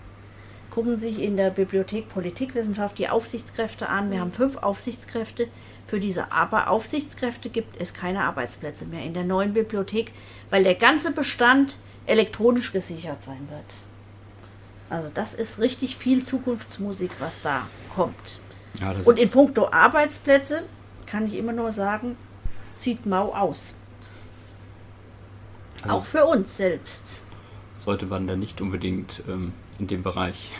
Gucken Sie sich in der Bibliothek Politikwissenschaft die Aufsichtskräfte an. Wir haben fünf Aufsichtskräfte. Für diese aber Aufsichtskräfte gibt es keine Arbeitsplätze mehr in der neuen Bibliothek, weil der ganze Bestand elektronisch gesichert sein wird. Also das ist richtig viel Zukunftsmusik, was da kommt. Ja, Und in puncto Arbeitsplätze kann ich immer nur sagen, sieht mau aus. Also Auch für uns selbst. sollte man da nicht unbedingt ähm, in dem Bereich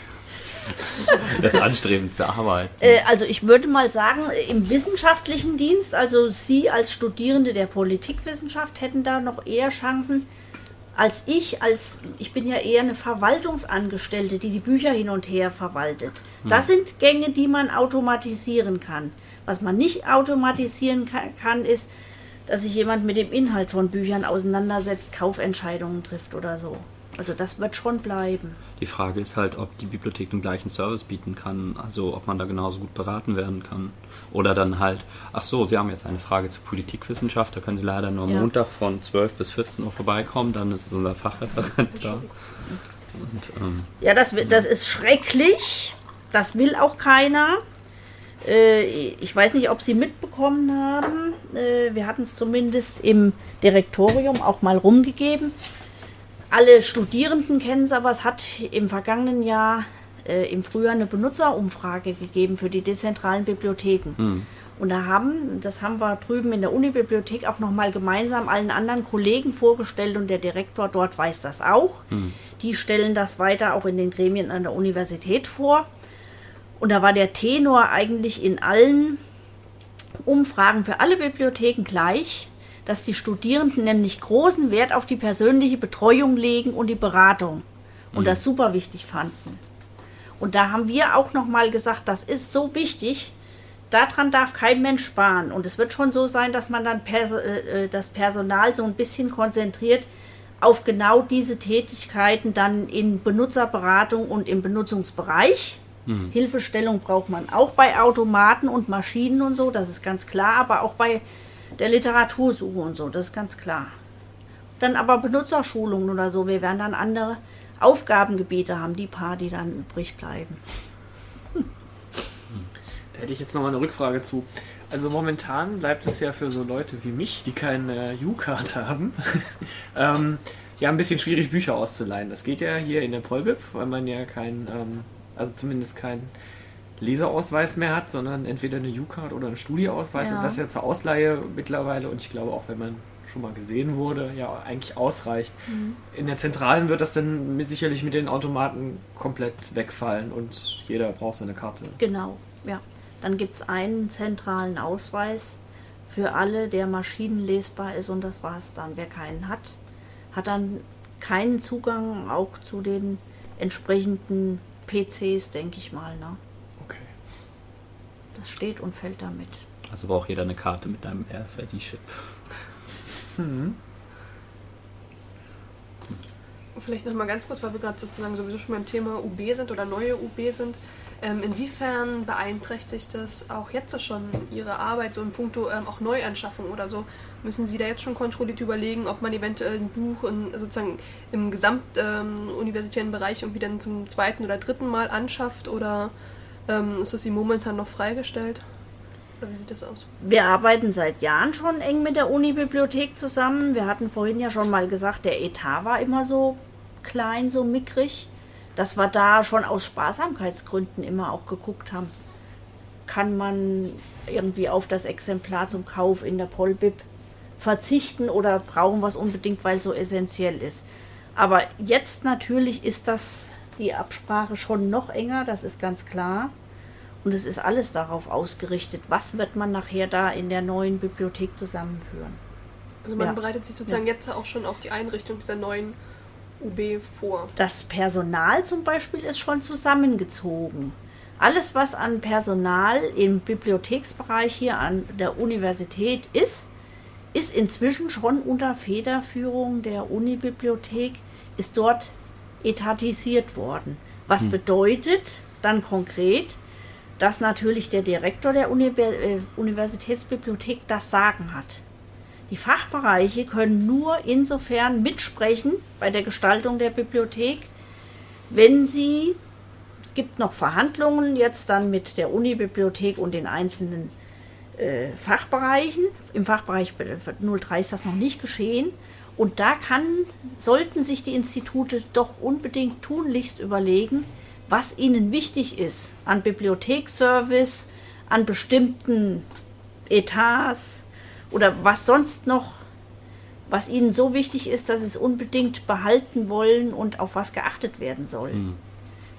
das Anstreben zu arbeiten. Äh, also ich würde mal sagen, im wissenschaftlichen Dienst, also Sie als Studierende der Politikwissenschaft hätten da noch eher Chancen als ich, als ich bin ja eher eine Verwaltungsangestellte, die die Bücher hin und her verwaltet. Das sind Gänge, die man automatisieren kann. Was man nicht automatisieren kann, kann ist, dass sich jemand mit dem Inhalt von Büchern auseinandersetzt, Kaufentscheidungen trifft oder so. Also das wird schon bleiben. Die Frage ist halt, ob die Bibliothek den gleichen Service bieten kann, also ob man da genauso gut beraten werden kann. Oder dann halt, ach so, Sie haben jetzt eine Frage zur Politikwissenschaft, da können Sie leider nur am Ja. Montag von 12 bis 14 Uhr vorbeikommen, dann ist unser Fachreferent da. Und, ähm, Ja, das, das ist schrecklich. Das will auch keiner. Äh, ich weiß nicht, ob Sie mitbekommen haben. Äh, wir hatten es zumindest im Direktorium auch mal rumgegeben. Alle Studierenden kennen es, aber es hat im vergangenen Jahr äh, im Frühjahr eine Benutzerumfrage gegeben für die dezentralen Bibliotheken. Und da haben, das haben wir drüben in der Unibibliothek auch nochmal gemeinsam allen anderen Kollegen vorgestellt und der Direktor dort weiß das auch. Die stellen das weiter auch in den Gremien an der Universität vor. Und da war der Tenor eigentlich in allen Umfragen für alle Bibliotheken gleich, dass die Studierenden nämlich großen Wert auf die persönliche Betreuung legen und die Beratung und das super wichtig fanden. Und da haben wir auch nochmal gesagt, das ist so wichtig, daran darf kein Mensch sparen. Und es wird schon so sein, dass man dann perso äh, äh, das Personal so ein bisschen konzentriert auf genau diese Tätigkeiten dann in Benutzerberatung und im Benutzungsbereich. Hilfestellung braucht man auch bei Automaten und Maschinen und so, das ist ganz klar, aber auch bei der Literatursuche und so, das ist ganz klar. Dann aber Benutzerschulungen oder so, wir werden dann andere Aufgabengebiete haben, die paar, die dann übrig bleiben. Da hätte ich jetzt nochmal eine Rückfrage zu. Also momentan bleibt es ja für so Leute wie mich, die keine U-Card haben, ähm, ja ein bisschen schwierig, Bücher auszuleihen. Das geht ja hier in der Polbib, weil man ja kein, ähm, also zumindest keinen Leserausweis mehr hat, sondern entweder eine U-Card oder einen Studieausweis Ja. und das ja zur Ausleihe mittlerweile und ich glaube auch, wenn man schon mal gesehen wurde, ja eigentlich ausreicht. In der Zentralen wird das dann sicherlich mit den Automaten komplett wegfallen und jeder braucht seine Karte. Genau, ja. Dann gibt es einen zentralen Ausweis für alle, der maschinenlesbar ist und das war es dann. Wer keinen hat, hat dann keinen Zugang auch zu den entsprechenden PCs, denke ich mal. Ne? Das steht und fällt damit. also braucht jeder eine Karte mit einem RFID-Chip. Vielleicht noch mal ganz kurz, weil wir gerade sozusagen sowieso schon beim Thema UB sind oder neue UB sind. Ähm, inwiefern beeinträchtigt das auch jetzt schon Ihre Arbeit, so in puncto ähm, auch Neuanschaffung oder so? Müssen Sie da jetzt schon kontrolliert überlegen, ob man eventuell ein Buch in, sozusagen im gesamtuniversitären ähm, universitären Bereich irgendwie dann zum zweiten oder dritten Mal anschafft oder ähm, ist das Ihnen momentan noch freigestellt? Oder wie sieht das aus? Wir arbeiten seit Jahren schon eng mit der Unibibliothek zusammen. Wir hatten vorhin ja schon mal gesagt, der Etat war immer so klein, so mickrig, dass wir da schon aus Sparsamkeitsgründen immer auch geguckt haben. Kann man irgendwie auf das Exemplar zum Kauf in der Polbib verzichten oder brauchen wir es unbedingt, weil es so essentiell ist. Aber jetzt natürlich ist das die Absprache schon noch enger, das ist ganz klar. Und es ist alles darauf ausgerichtet, was wird man nachher da in der neuen Bibliothek zusammenführen. Also man Ja. bereitet sich sozusagen jetzt auch schon auf die Einrichtung dieser neuen UB vor. Das Personal zum Beispiel ist schon zusammengezogen. Alles, was an Personal im Bibliotheksbereich hier an der Universität ist, ist inzwischen schon unter Federführung der Unibibliothek, ist dort etatisiert worden. Was bedeutet dann konkret, dass natürlich der Direktor der äh, Universitätsbibliothek das Sagen hat. Die Fachbereiche können nur insofern mitsprechen bei der Gestaltung der Bibliothek, wenn sie, es gibt noch Verhandlungen jetzt dann mit der Unibibliothek und den einzelnen äh, Fachbereichen. Im Fachbereich 03 ist das noch nicht geschehen. Und da kann, sollten sich die Institute doch unbedingt tunlichst überlegen, was ihnen wichtig ist an Bibliotheksservice, an bestimmten Etats oder was sonst noch, was ihnen so wichtig ist, dass sie es unbedingt behalten wollen und auf was geachtet werden soll.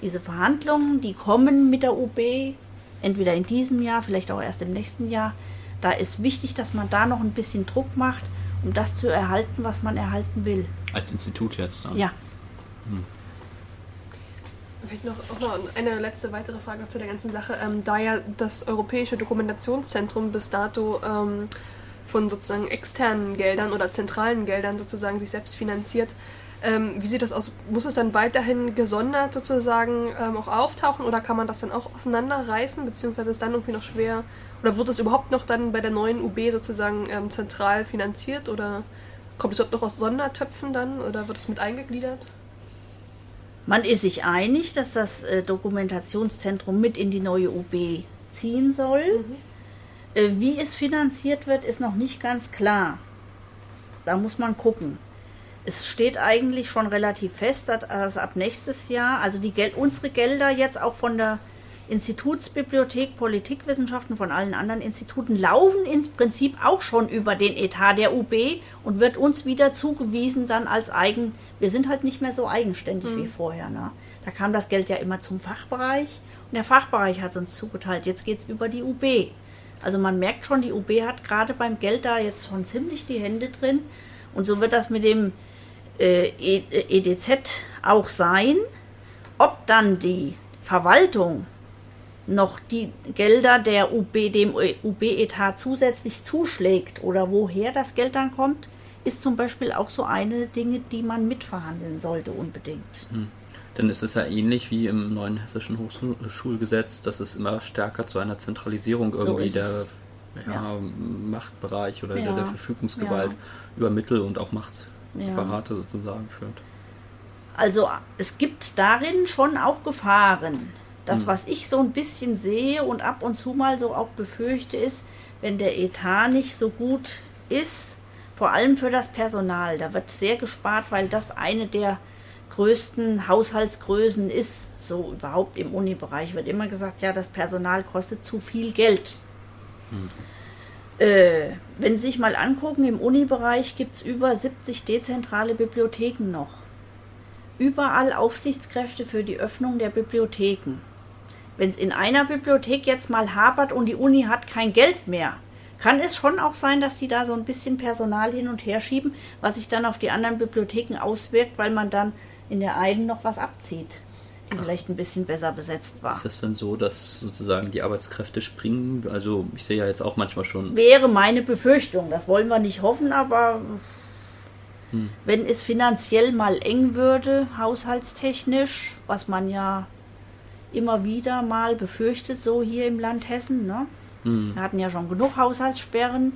Diese Verhandlungen, die kommen mit der UB, entweder in diesem Jahr, vielleicht auch erst im nächsten Jahr. Da ist wichtig, dass man da noch ein bisschen Druck macht, um das zu erhalten, was man erhalten will. Als Institut jetzt. ne? Ja, Vielleicht noch, auch noch eine letzte weitere Frage zu der ganzen Sache. Ähm, da ja das Europäische Dokumentationszentrum bis dato ähm, von sozusagen externen Geldern oder zentralen Geldern sozusagen sich selbst finanziert, ähm, wie sieht das aus? Muss es dann weiterhin gesondert sozusagen ähm, auch auftauchen oder kann man das dann auch auseinanderreißen, beziehungsweise ist dann irgendwie noch schwer? Oder wird es überhaupt noch dann bei der neuen UB sozusagen ähm, zentral finanziert oder kommt es überhaupt noch aus Sondertöpfen dann oder wird es mit eingegliedert? man ist sich einig, dass das äh, Dokumentationszentrum mit in die neue UB ziehen soll. Äh, wie es finanziert wird, ist noch nicht ganz klar. Da muss man gucken. Es steht eigentlich schon relativ fest, dass, dass ab nächstes Jahr, also die Gel unsere Gelder jetzt auch von der Institutsbibliothek Politikwissenschaften von allen anderen Instituten laufen ins Prinzip auch schon über den Etat der UB und wird uns wieder zugewiesen dann als eigen. Wir sind halt nicht mehr so eigenständig wie vorher. Ne? Da kam das Geld ja immer zum Fachbereich und der Fachbereich hat es uns zugeteilt. Jetzt geht es über die UB. Also man merkt schon, die UB hat gerade beim Geld da jetzt schon ziemlich die Hände drin. Und so wird das mit dem äh, E- äh, EDZ auch sein. Ob dann die Verwaltung noch die Gelder der UB, dem UB-Etat zusätzlich zuschlägt oder woher das Geld dann kommt, ist zum Beispiel auch so eine Dinge, die man mitverhandeln sollte unbedingt. Dann ist es ja ähnlich wie im neuen hessischen Hochschulgesetz, dass es immer stärker zu einer Zentralisierung So irgendwie ist der ja, Ja. Machtbereich oder der, Ja. der Verfügungsgewalt Ja. über Mittel und auch. Machtapparate sozusagen führt. Also es gibt darin schon auch Gefahren. Das, was ich so ein bisschen sehe und ab und zu mal so auch befürchte, ist, wenn der Etat nicht so gut ist, vor allem für das Personal. Da wird sehr gespart, weil das eine der größten Haushaltsgrößen ist. So überhaupt im Uni-Bereich wird immer gesagt, ja, das Personal kostet zu viel Geld. Äh, wenn Sie sich mal angucken, im Uni-Bereich gibt es über 70 dezentrale Bibliotheken noch überall Aufsichtskräfte für die Öffnung der Bibliotheken. Wenn es in einer Bibliothek jetzt mal hapert und die Uni hat kein Geld mehr, kann es schon auch sein, dass die da so ein bisschen Personal hin und her schieben, was sich dann auf die anderen Bibliotheken auswirkt, weil man dann in der einen noch was abzieht, die vielleicht ein bisschen besser besetzt war. Ist es denn so, dass sozusagen die Arbeitskräfte springen? Also ich sehe ja jetzt auch manchmal schon Wäre meine Befürchtung. Das wollen wir nicht hoffen, aber wenn es finanziell mal eng würde, haushaltstechnisch, was man ja immer wieder mal befürchtet, so hier im Land Hessen, ne? Wir hatten ja schon genug Haushaltssperren,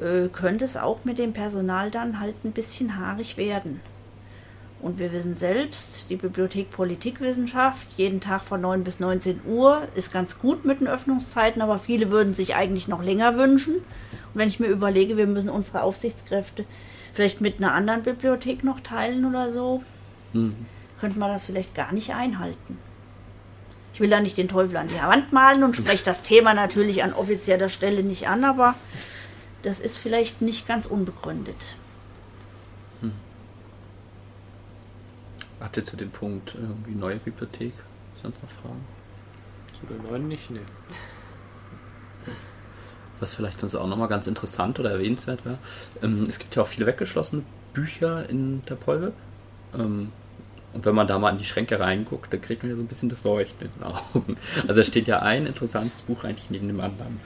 äh, könnte es auch mit dem Personal dann halt ein bisschen haarig werden. Und wir wissen selbst, die Bibliothek Politikwissenschaft, jeden Tag von 9 bis 19 Uhr, ist ganz gut mit den Öffnungszeiten, aber viele würden sich eigentlich noch länger wünschen. Und wenn ich mir überlege, wir müssen unsere Aufsichtskräfte vielleicht mit einer anderen Bibliothek noch teilen oder so, könnte man das vielleicht gar nicht einhalten. Ich will da nicht den Teufel an die Wand malen und spreche das Thema natürlich an offizieller Stelle nicht an, aber das ist vielleicht nicht ganz unbegründet. Habt ihr zu dem Punkt irgendwie neue Bibliothek? Sonst noch Fragen? Zu den neuen nicht, nee. Was vielleicht uns auch nochmal ganz interessant oder erwähnenswert wäre, ähm, es gibt ja auch viele weggeschlossene Bücher in der Polweb. Und wenn man da mal in die Schränke reinguckt, dann kriegt man ja so ein bisschen das Leuchten in den Augen. Also da steht ja ein interessantes Buch eigentlich neben dem anderen.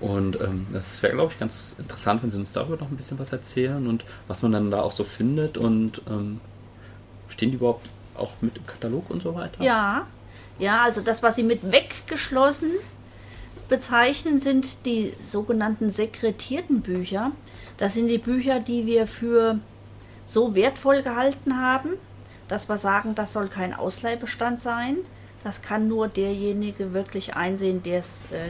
Und ähm, das wäre, glaube ich, ganz interessant, wenn Sie uns darüber noch ein bisschen was erzählen und was man dann da auch so findet und ähm, stehen die überhaupt auch mit im Katalog und so weiter? Ja, ja, also das, was Sie mit weggeschlossen bezeichnen, sind die sogenannten sekretierten Bücher. Das sind die Bücher, die wir für so wertvoll gehalten haben, dass wir sagen, das soll kein Ausleihbestand sein. Das kann nur derjenige wirklich einsehen, äh,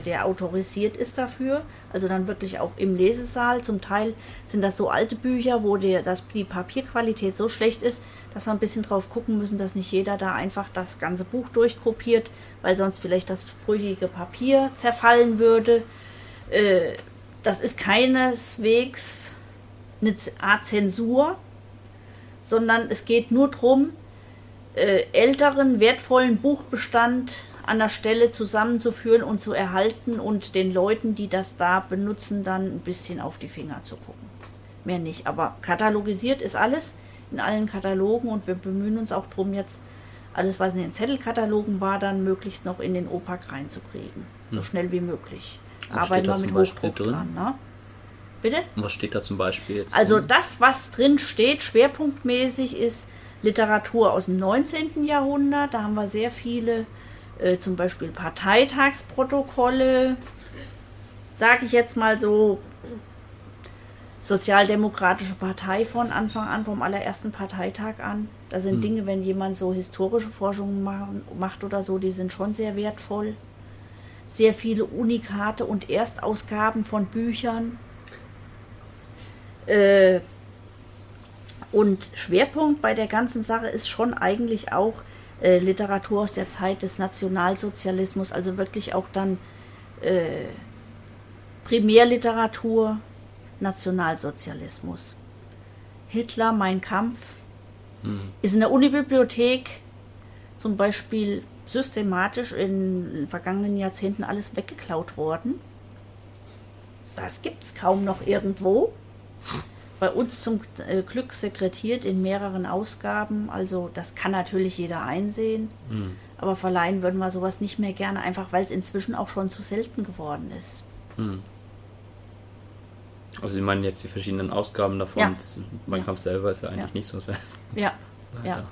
der autorisiert ist dafür. Also dann wirklich auch im Lesesaal. Zum Teil sind das so alte Bücher, wo der, das, die Papierqualität so schlecht ist, dass wir ein bisschen drauf gucken müssen, dass nicht jeder da einfach das ganze Buch durchgruppiert, weil sonst vielleicht das brüchige Papier zerfallen würde. Äh, das ist keineswegs eine Art Zensur, sondern es geht nur darum, äh, älteren, wertvollen Buchbestand an der Stelle zusammenzuführen und zu erhalten und den Leuten, die das da benutzen, dann ein bisschen auf die Finger zu gucken. Mehr nicht. Aber katalogisiert ist alles in allen Katalogen und wir bemühen uns auch darum, jetzt alles, was in den Zettelkatalogen war, dann möglichst noch in den OPAC reinzukriegen. So Hm. schnell wie möglich. Was Arbeiten wir mit Hochdruck dran. Ne? Bitte? Was steht da zum Beispiel jetzt? Also drin? das, was drin steht, schwerpunktmäßig ist Literatur aus dem 19. Jahrhundert. Da haben wir sehr viele, äh, zum Beispiel Parteitagsprotokolle, sage ich jetzt mal so, Sozialdemokratische Partei von Anfang an, vom allerersten Parteitag an. Das sind Hm. Dinge, wenn jemand so historische Forschungen machen, macht oder so, die sind schon sehr wertvoll. Sehr viele Unikate und Erstausgaben von Büchern. Äh, und Schwerpunkt bei der ganzen Sache ist schon eigentlich auch äh, Literatur aus der Zeit des Nationalsozialismus, also wirklich auch dann äh, Primärliteratur, Nationalsozialismus. Hitler, Mein Kampf, Hm. ist in der Unibibliothek zum Beispiel systematisch in den vergangenen Jahrzehnten alles weggeklaut worden. Das gibt es kaum noch irgendwo. Bei uns zum äh, Glück sekretiert in mehreren Ausgaben. Also das kann natürlich jeder einsehen. Hm. Aber verleihen würden wir sowas nicht mehr gerne, einfach weil es inzwischen auch schon zu selten geworden ist. Hm. Also Sie meinen jetzt die verschiedenen Ausgaben davon. Ja. Mein Ja. Kampf selber ist ja eigentlich Ja. nicht so sehr. Ja, ja.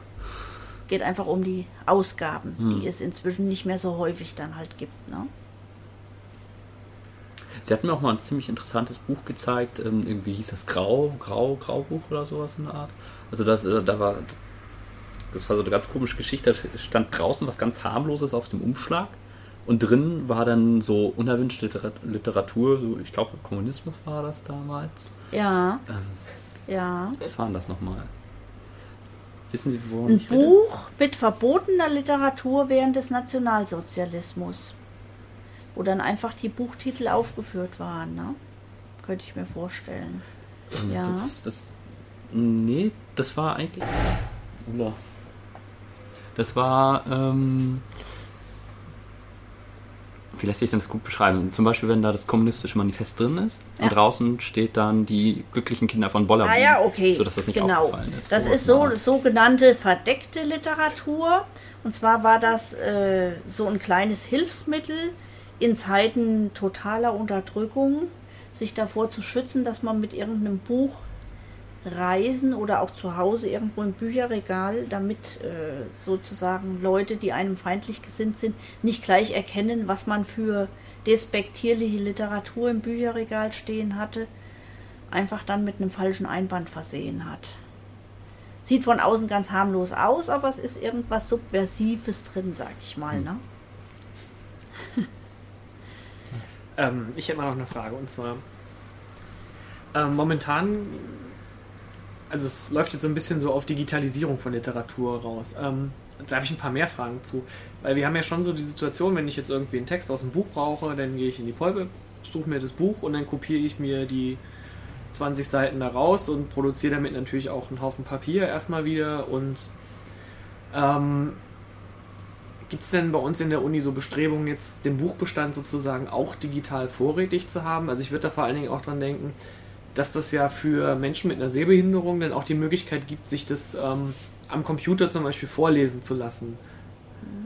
Geht einfach um die Ausgaben, Hm. die es inzwischen nicht mehr so häufig dann halt gibt. Ne? Sie hatten mir auch mal ein ziemlich interessantes Buch gezeigt. Ähm, irgendwie hieß das Grau, Grau, Graubuch oder sowas in der Art. Also das, äh, da war, das war so eine ganz komische Geschichte. Da stand draußen was ganz harmloses auf dem Umschlag und drin war dann so unerwünschte Literat- Literatur. So, ich glaube Kommunismus war das damals. Ja, Ähm, ja. was war denn das nochmal? Wissen Sie, wo Ein Buch mit verbotener Literatur während des Nationalsozialismus, wo dann einfach die Buchtitel aufgeführt waren. Ne? Könnte ich mir vorstellen. Ja. Das, das, nee, das war eigentlich. Oder? Das war. Ähm, wie lässt sich denn das gut beschreiben? Zum Beispiel, wenn da das kommunistische Manifest drin ist Ja. und draußen steht dann die glücklichen Kinder von Bollerby. Ah ja, okay. So dass das nicht genau. aufgefallen ist. Das ist so sogenannte verdeckte Literatur. Und zwar war das äh, so ein kleines Hilfsmittel in Zeiten totaler Unterdrückung, sich davor zu schützen, dass man mit irgendeinem Buch reisen oder auch zu Hause irgendwo im Bücherregal, damit äh, sozusagen Leute, die einem feindlich gesinnt sind, nicht gleich erkennen, was man für despektierliche Literatur im Bücherregal stehen hatte, einfach dann mit einem falschen Einband versehen hat. Sieht von außen ganz harmlos aus, aber es ist irgendwas Subversives drin, sag ich mal. Ne? Ähm, ich hätte mal noch eine Frage und zwar ähm, momentan, also es läuft jetzt so ein bisschen so auf Digitalisierung von Literatur raus. Ähm, da habe ich ein paar mehr Fragen zu, weil wir haben ja schon so die Situation, wenn ich jetzt irgendwie einen Text aus dem Buch brauche, dann gehe ich in die Polbe, suche mir das Buch und dann kopiere ich mir die 20 Seiten da raus und produziere damit natürlich auch einen Haufen Papier erstmal wieder und ähm, Gibt es denn bei uns in der Uni so Bestrebungen, jetzt den Buchbestand sozusagen auch digital vorrätig zu haben? Also ich würde da vor allen Dingen auch dran denken, dass das ja für Menschen mit einer Sehbehinderung dann auch die Möglichkeit gibt, sich das ähm, am Computer zum Beispiel vorlesen zu lassen.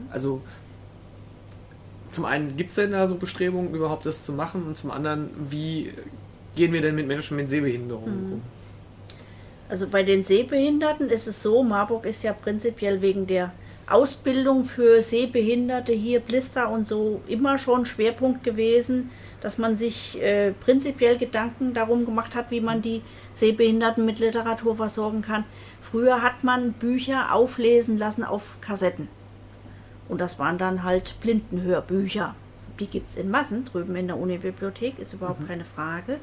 Also zum einen gibt es denn da so Bestrebungen, überhaupt das zu machen und zum anderen, wie gehen wir denn mit Menschen mit Sehbehinderungen um? Also bei den Sehbehinderten ist es so, Marburg ist ja prinzipiell wegen der Ausbildung für Sehbehinderte hier, Blister und so immer schon Schwerpunkt gewesen, dass man sich äh, prinzipiell Gedanken darum gemacht hat, wie man die Sehbehinderten mit Literatur versorgen kann. Früher hat man Bücher auflesen lassen auf Kassetten. Und das waren dann halt Blindenhörbücher. Die gibt es in Massen drüben in der Unibibliothek, ist überhaupt mhm. keine Frage.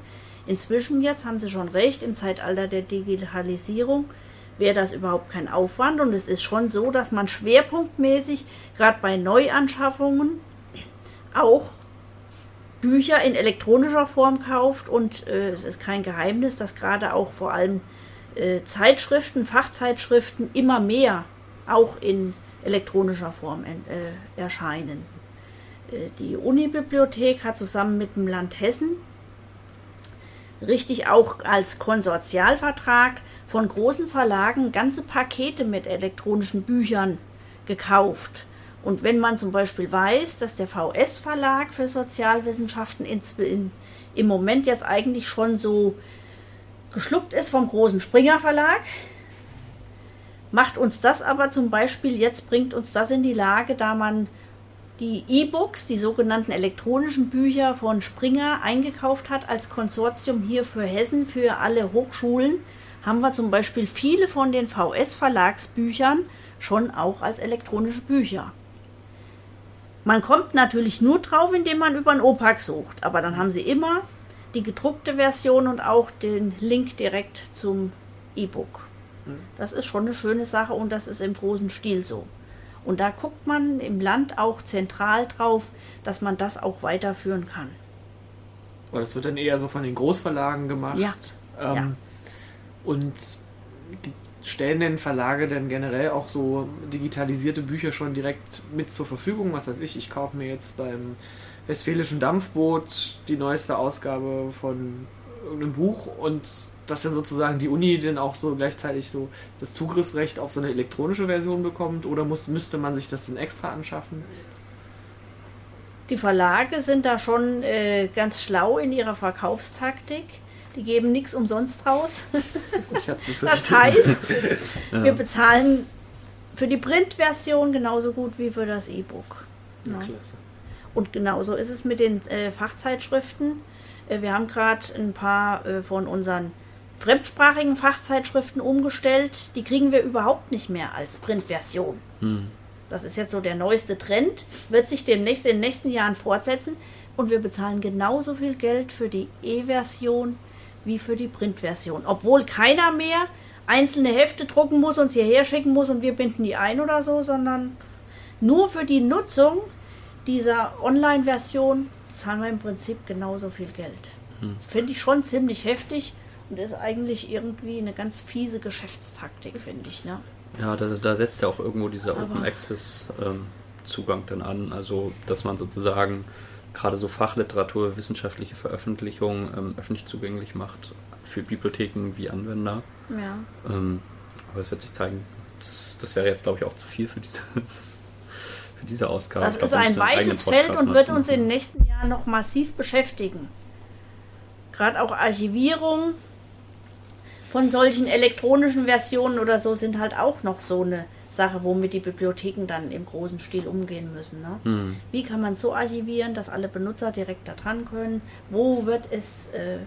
Inzwischen jetzt haben Sie schon recht, im Zeitalter der Digitalisierung wäre das überhaupt kein Aufwand. Und es ist schon so, dass man schwerpunktmäßig, gerade bei Neuanschaffungen, auch Bücher in elektronischer Form kauft. Und äh, es ist kein Geheimnis, dass gerade auch vor allem äh, Zeitschriften, Fachzeitschriften immer mehr auch in elektronischer Form äh, erscheinen. Äh, die Unibibliothek hat zusammen mit dem Land Hessen richtig auch als Konsortialvertrag von großen Verlagen ganze Pakete mit elektronischen Büchern gekauft. Und wenn man zum Beispiel weiß, dass der VS-Verlag für Sozialwissenschaften in, in, im Moment jetzt eigentlich schon so geschluckt ist vom großen Springer Verlag, macht uns das aber zum Beispiel, jetzt bringt uns das in die Lage, da man die E-Books, die sogenannten elektronischen Bücher von Springer eingekauft hat als Konsortium hier für Hessen, für alle Hochschulen, haben wir zum Beispiel viele von den VS-Verlagsbüchern schon auch als elektronische Bücher. Man kommt natürlich nur drauf, indem man über einen OPAC sucht, aber dann haben sie immer die gedruckte Version und auch den Link direkt zum E-Book. Hm. Das ist schon eine schöne Sache und das ist im großen Stil so. Und da guckt man im Land auch zentral drauf, dass man das auch weiterführen kann. Aber das wird dann eher so von den Großverlagen gemacht. Ja. Ähm, ja. Und stellen denn Verlage denn generell auch so digitalisierte Bücher schon direkt mit zur Verfügung? Was weiß ich, ich kaufe mir jetzt beim Westfälischen Dampfboot die neueste Ausgabe von irgendeinem Buch und dass ja sozusagen die Uni dann auch so gleichzeitig so das Zugriffsrecht auf so eine elektronische Version bekommt oder muss, müsste man sich das dann extra anschaffen? Die Verlage sind da schon äh, ganz schlau in ihrer Verkaufstaktik. Die geben nichts umsonst raus. das heißt, ja. wir bezahlen für die Printversion genauso gut wie für das E-Book. Ja. Und genauso ist es mit den äh, Fachzeitschriften. Äh, wir haben gerade ein paar äh, von unseren fremdsprachigen Fachzeitschriften umgestellt. Die kriegen wir überhaupt nicht mehr als Printversion. Hm. Das ist jetzt so der neueste Trend, wird sich demnächst in den nächsten Jahren fortsetzen und wir bezahlen genauso viel Geld für die E-Version wie für die Printversion. Obwohl keiner mehr einzelne Hefte drucken muss und sie hierher schicken muss und wir binden die ein oder so, sondern nur für die Nutzung dieser Online-Version zahlen wir im Prinzip genauso viel Geld. Hm. Das finde ich schon ziemlich heftig und ist eigentlich irgendwie eine ganz fiese Geschäftstaktik, finde ich. Ne? Ja, da, da, setzt ja auch irgendwo dieser Open Access ähm, Zugang dann an. Also, dass man sozusagen gerade so Fachliteratur, wissenschaftliche Veröffentlichungen ähm, öffentlich zugänglich macht für Bibliotheken wie Anwender. Ja. Ähm, aber es wird sich zeigen, das, das wäre jetzt, glaube ich, auch zu viel für diese, für diese Ausgabe. Das ist ein weites Feld und wird uns in den nächsten Jahren noch massiv beschäftigen. Gerade auch Archivierung, von solchen elektronischen Versionen oder so sind halt auch noch so eine Sache, womit die Bibliotheken dann im großen Stil umgehen müssen. Ne? Mhm. Wie kann man so archivieren, dass alle Benutzer direkt da dran können? Wo wird es äh,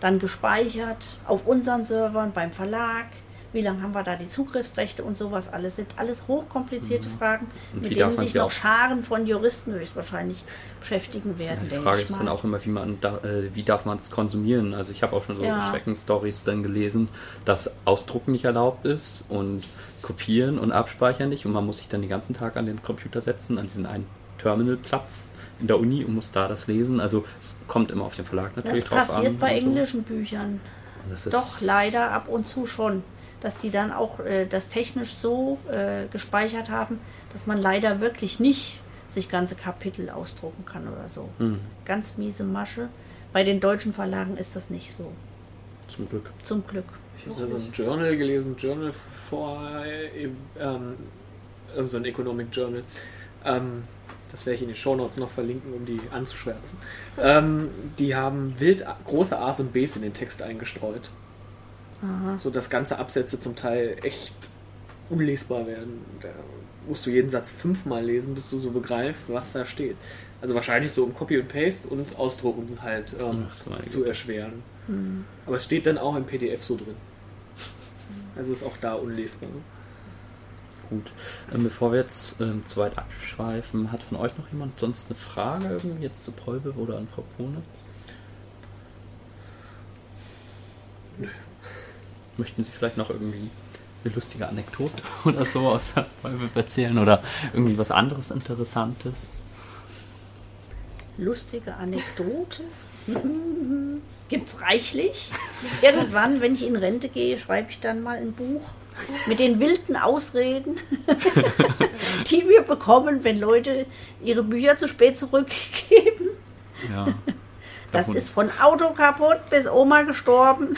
dann gespeichert? Auf unseren Servern, beim Verlag? Wie lange haben wir da die Zugriffsrechte und sowas alles, sind alles hochkomplizierte mhm. Fragen, mit denen sich noch Scharen von Juristen höchstwahrscheinlich beschäftigen werden. Ja, die Frage ist dann auch immer, wie, man da, äh, wie darf man es konsumieren? Also ich habe auch schon so ja. Schreckenstories dann gelesen, dass Ausdrucken nicht erlaubt ist und Kopieren und Abspeichern nicht und man muss sich dann den ganzen Tag an den Computer setzen, an diesen einen Terminalplatz in der Uni und muss da das lesen. Also es kommt immer auf den Verlag natürlich drauf an. Das passiert bei englischen so. Büchern. Doch, leider ab und zu schon dass die dann auch äh, das technisch so äh, gespeichert haben, dass man leider wirklich nicht sich ganze Kapitel ausdrucken kann oder so. Mhm. Ganz miese Masche. Bei den deutschen Verlagen ist das nicht so. Zum Glück. Zum Glück. Ich habe so ein Journal gelesen, Journal for äh, ähm, so ein Economic Journal. Ähm, das werde ich in den Shownotes noch verlinken, um die anzuschwärzen. Ähm, die haben wild große A's und B's in den Text eingestreut. Aha. So dass ganze Absätze zum Teil echt unlesbar werden. Da musst du jeden Satz fünfmal lesen, bis du so begreifst, was da steht. Also wahrscheinlich so um Copy und Paste und Ausdrucken halt ähm, Ach, zu erschweren. Hm. Aber es steht dann auch im PDF so drin. Also ist auch da unlesbar. Ne? Gut. Ähm, bevor wir jetzt ähm, zu weit abschweifen, hat von euch noch jemand sonst eine Frage irgendwie jetzt zu Polbe oder an Frau Ponitz? Nö. Möchten Sie vielleicht noch irgendwie eine lustige Anekdote oder so aus der Polbe erzählen oder irgendwie was anderes Interessantes? Lustige Anekdote. Gibt's reichlich. Irgendwann, wenn ich in Rente gehe, schreibe ich dann mal ein Buch mit den wilden Ausreden, die wir bekommen, wenn Leute ihre Bücher zu spät zurückgeben. Ja. Das ist von Auto kaputt bis Oma gestorben.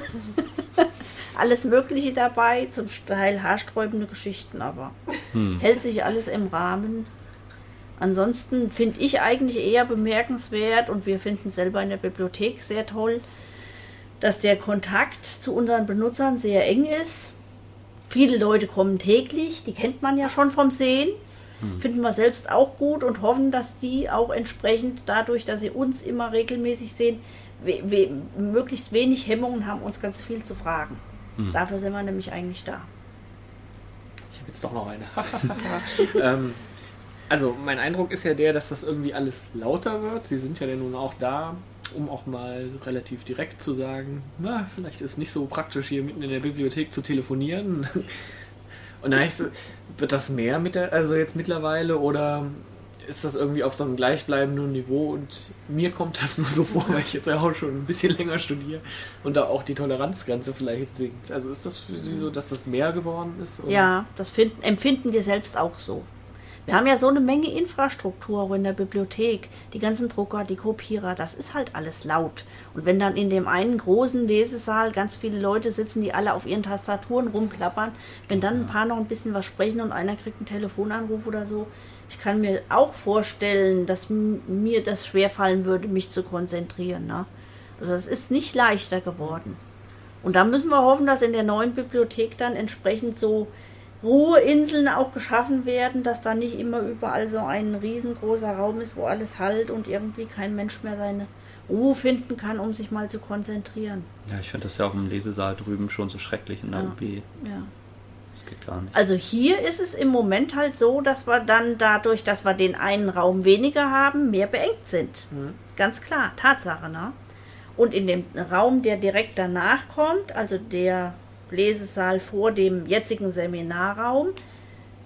Alles Mögliche dabei, zum Teil haarsträubende Geschichten, aber Hm. hält sich alles im Rahmen. Ansonsten finde ich eigentlich eher bemerkenswert und wir finden es selber in der Bibliothek sehr toll, dass der Kontakt zu unseren Benutzern sehr eng ist. Viele Leute kommen täglich, die kennt man ja schon vom Sehen. Finden wir selbst auch gut und hoffen, dass die auch entsprechend dadurch, dass sie uns immer regelmäßig sehen, we we möglichst wenig Hemmungen haben, uns ganz viel zu fragen. Dafür sind wir nämlich eigentlich da. Ich habe jetzt doch noch eine. ähm, also mein Eindruck ist ja der, dass das irgendwie alles lauter wird. Sie sind ja dann nun auch da, um auch mal relativ direkt zu sagen, na, vielleicht ist nicht so praktisch hier mitten in der Bibliothek zu telefonieren. Und dann ich so, wird das mehr mit der, also jetzt mittlerweile oder ist das irgendwie auf so einem gleichbleibenden Niveau und mir kommt das nur so vor, weil ich jetzt ja auch schon ein bisschen länger studiere und da auch die Toleranzgrenze vielleicht sinkt. Also ist das für Sie so, dass das mehr geworden ist? oder? Ja, das finden, empfinden wir selbst auch so. Wir haben ja so eine Menge Infrastruktur in der Bibliothek. Die ganzen Drucker, die Kopierer, das ist halt alles laut. Und wenn dann in dem einen großen Lesesaal ganz viele Leute sitzen, die alle auf ihren Tastaturen rumklappern, wenn dann ein paar noch ein bisschen was sprechen und einer kriegt einen Telefonanruf oder so, ich kann mir auch vorstellen, dass mir das schwerfallen würde, mich zu konzentrieren. Ne? Also es ist nicht leichter geworden. Und da müssen wir hoffen, dass in der neuen Bibliothek dann entsprechend so Ruheinseln auch geschaffen werden, dass da nicht immer überall so ein riesengroßer Raum ist, wo alles halt und irgendwie kein Mensch mehr seine Ruhe finden kann, um sich mal zu konzentrieren. Ja, ich finde das ja auch im Lesesaal drüben schon so schrecklich in der Ja. UB. Ja. Das geht gar nicht. Also hier ist es im Moment halt so, dass wir dann dadurch, dass wir den einen Raum weniger haben, mehr beengt sind. Mhm. Ganz klar, Tatsache, ne? Und in dem Raum, der direkt danach kommt, also der Lesesaal vor dem jetzigen Seminarraum,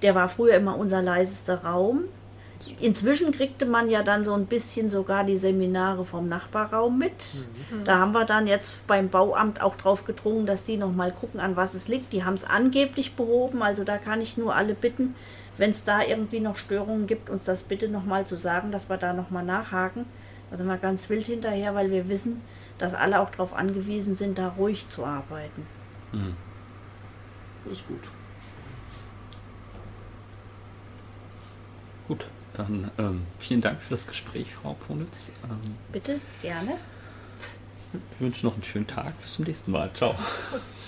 der war früher immer unser leisester Raum. Inzwischen kriegte man ja dann so ein bisschen sogar die Seminare vom Nachbarraum mit. Da haben wir dann jetzt beim Bauamt auch drauf gedrungen, dass die nochmal gucken, an was es liegt. Die haben es angeblich behoben, also da kann ich nur alle bitten, wenn es da irgendwie noch Störungen gibt, uns das bitte nochmal zu sagen, dass wir da nochmal nachhaken. Da sind wir ganz wild hinterher, weil wir wissen, dass alle auch darauf angewiesen sind, da ruhig zu arbeiten. Mhm. Das ist gut. Gut, dann ähm, vielen Dank für das Gespräch, Frau Ponitz. Ähm, Bitte, gerne. wir wünschen noch einen schönen Tag. Bis zum nächsten Mal. Ciao.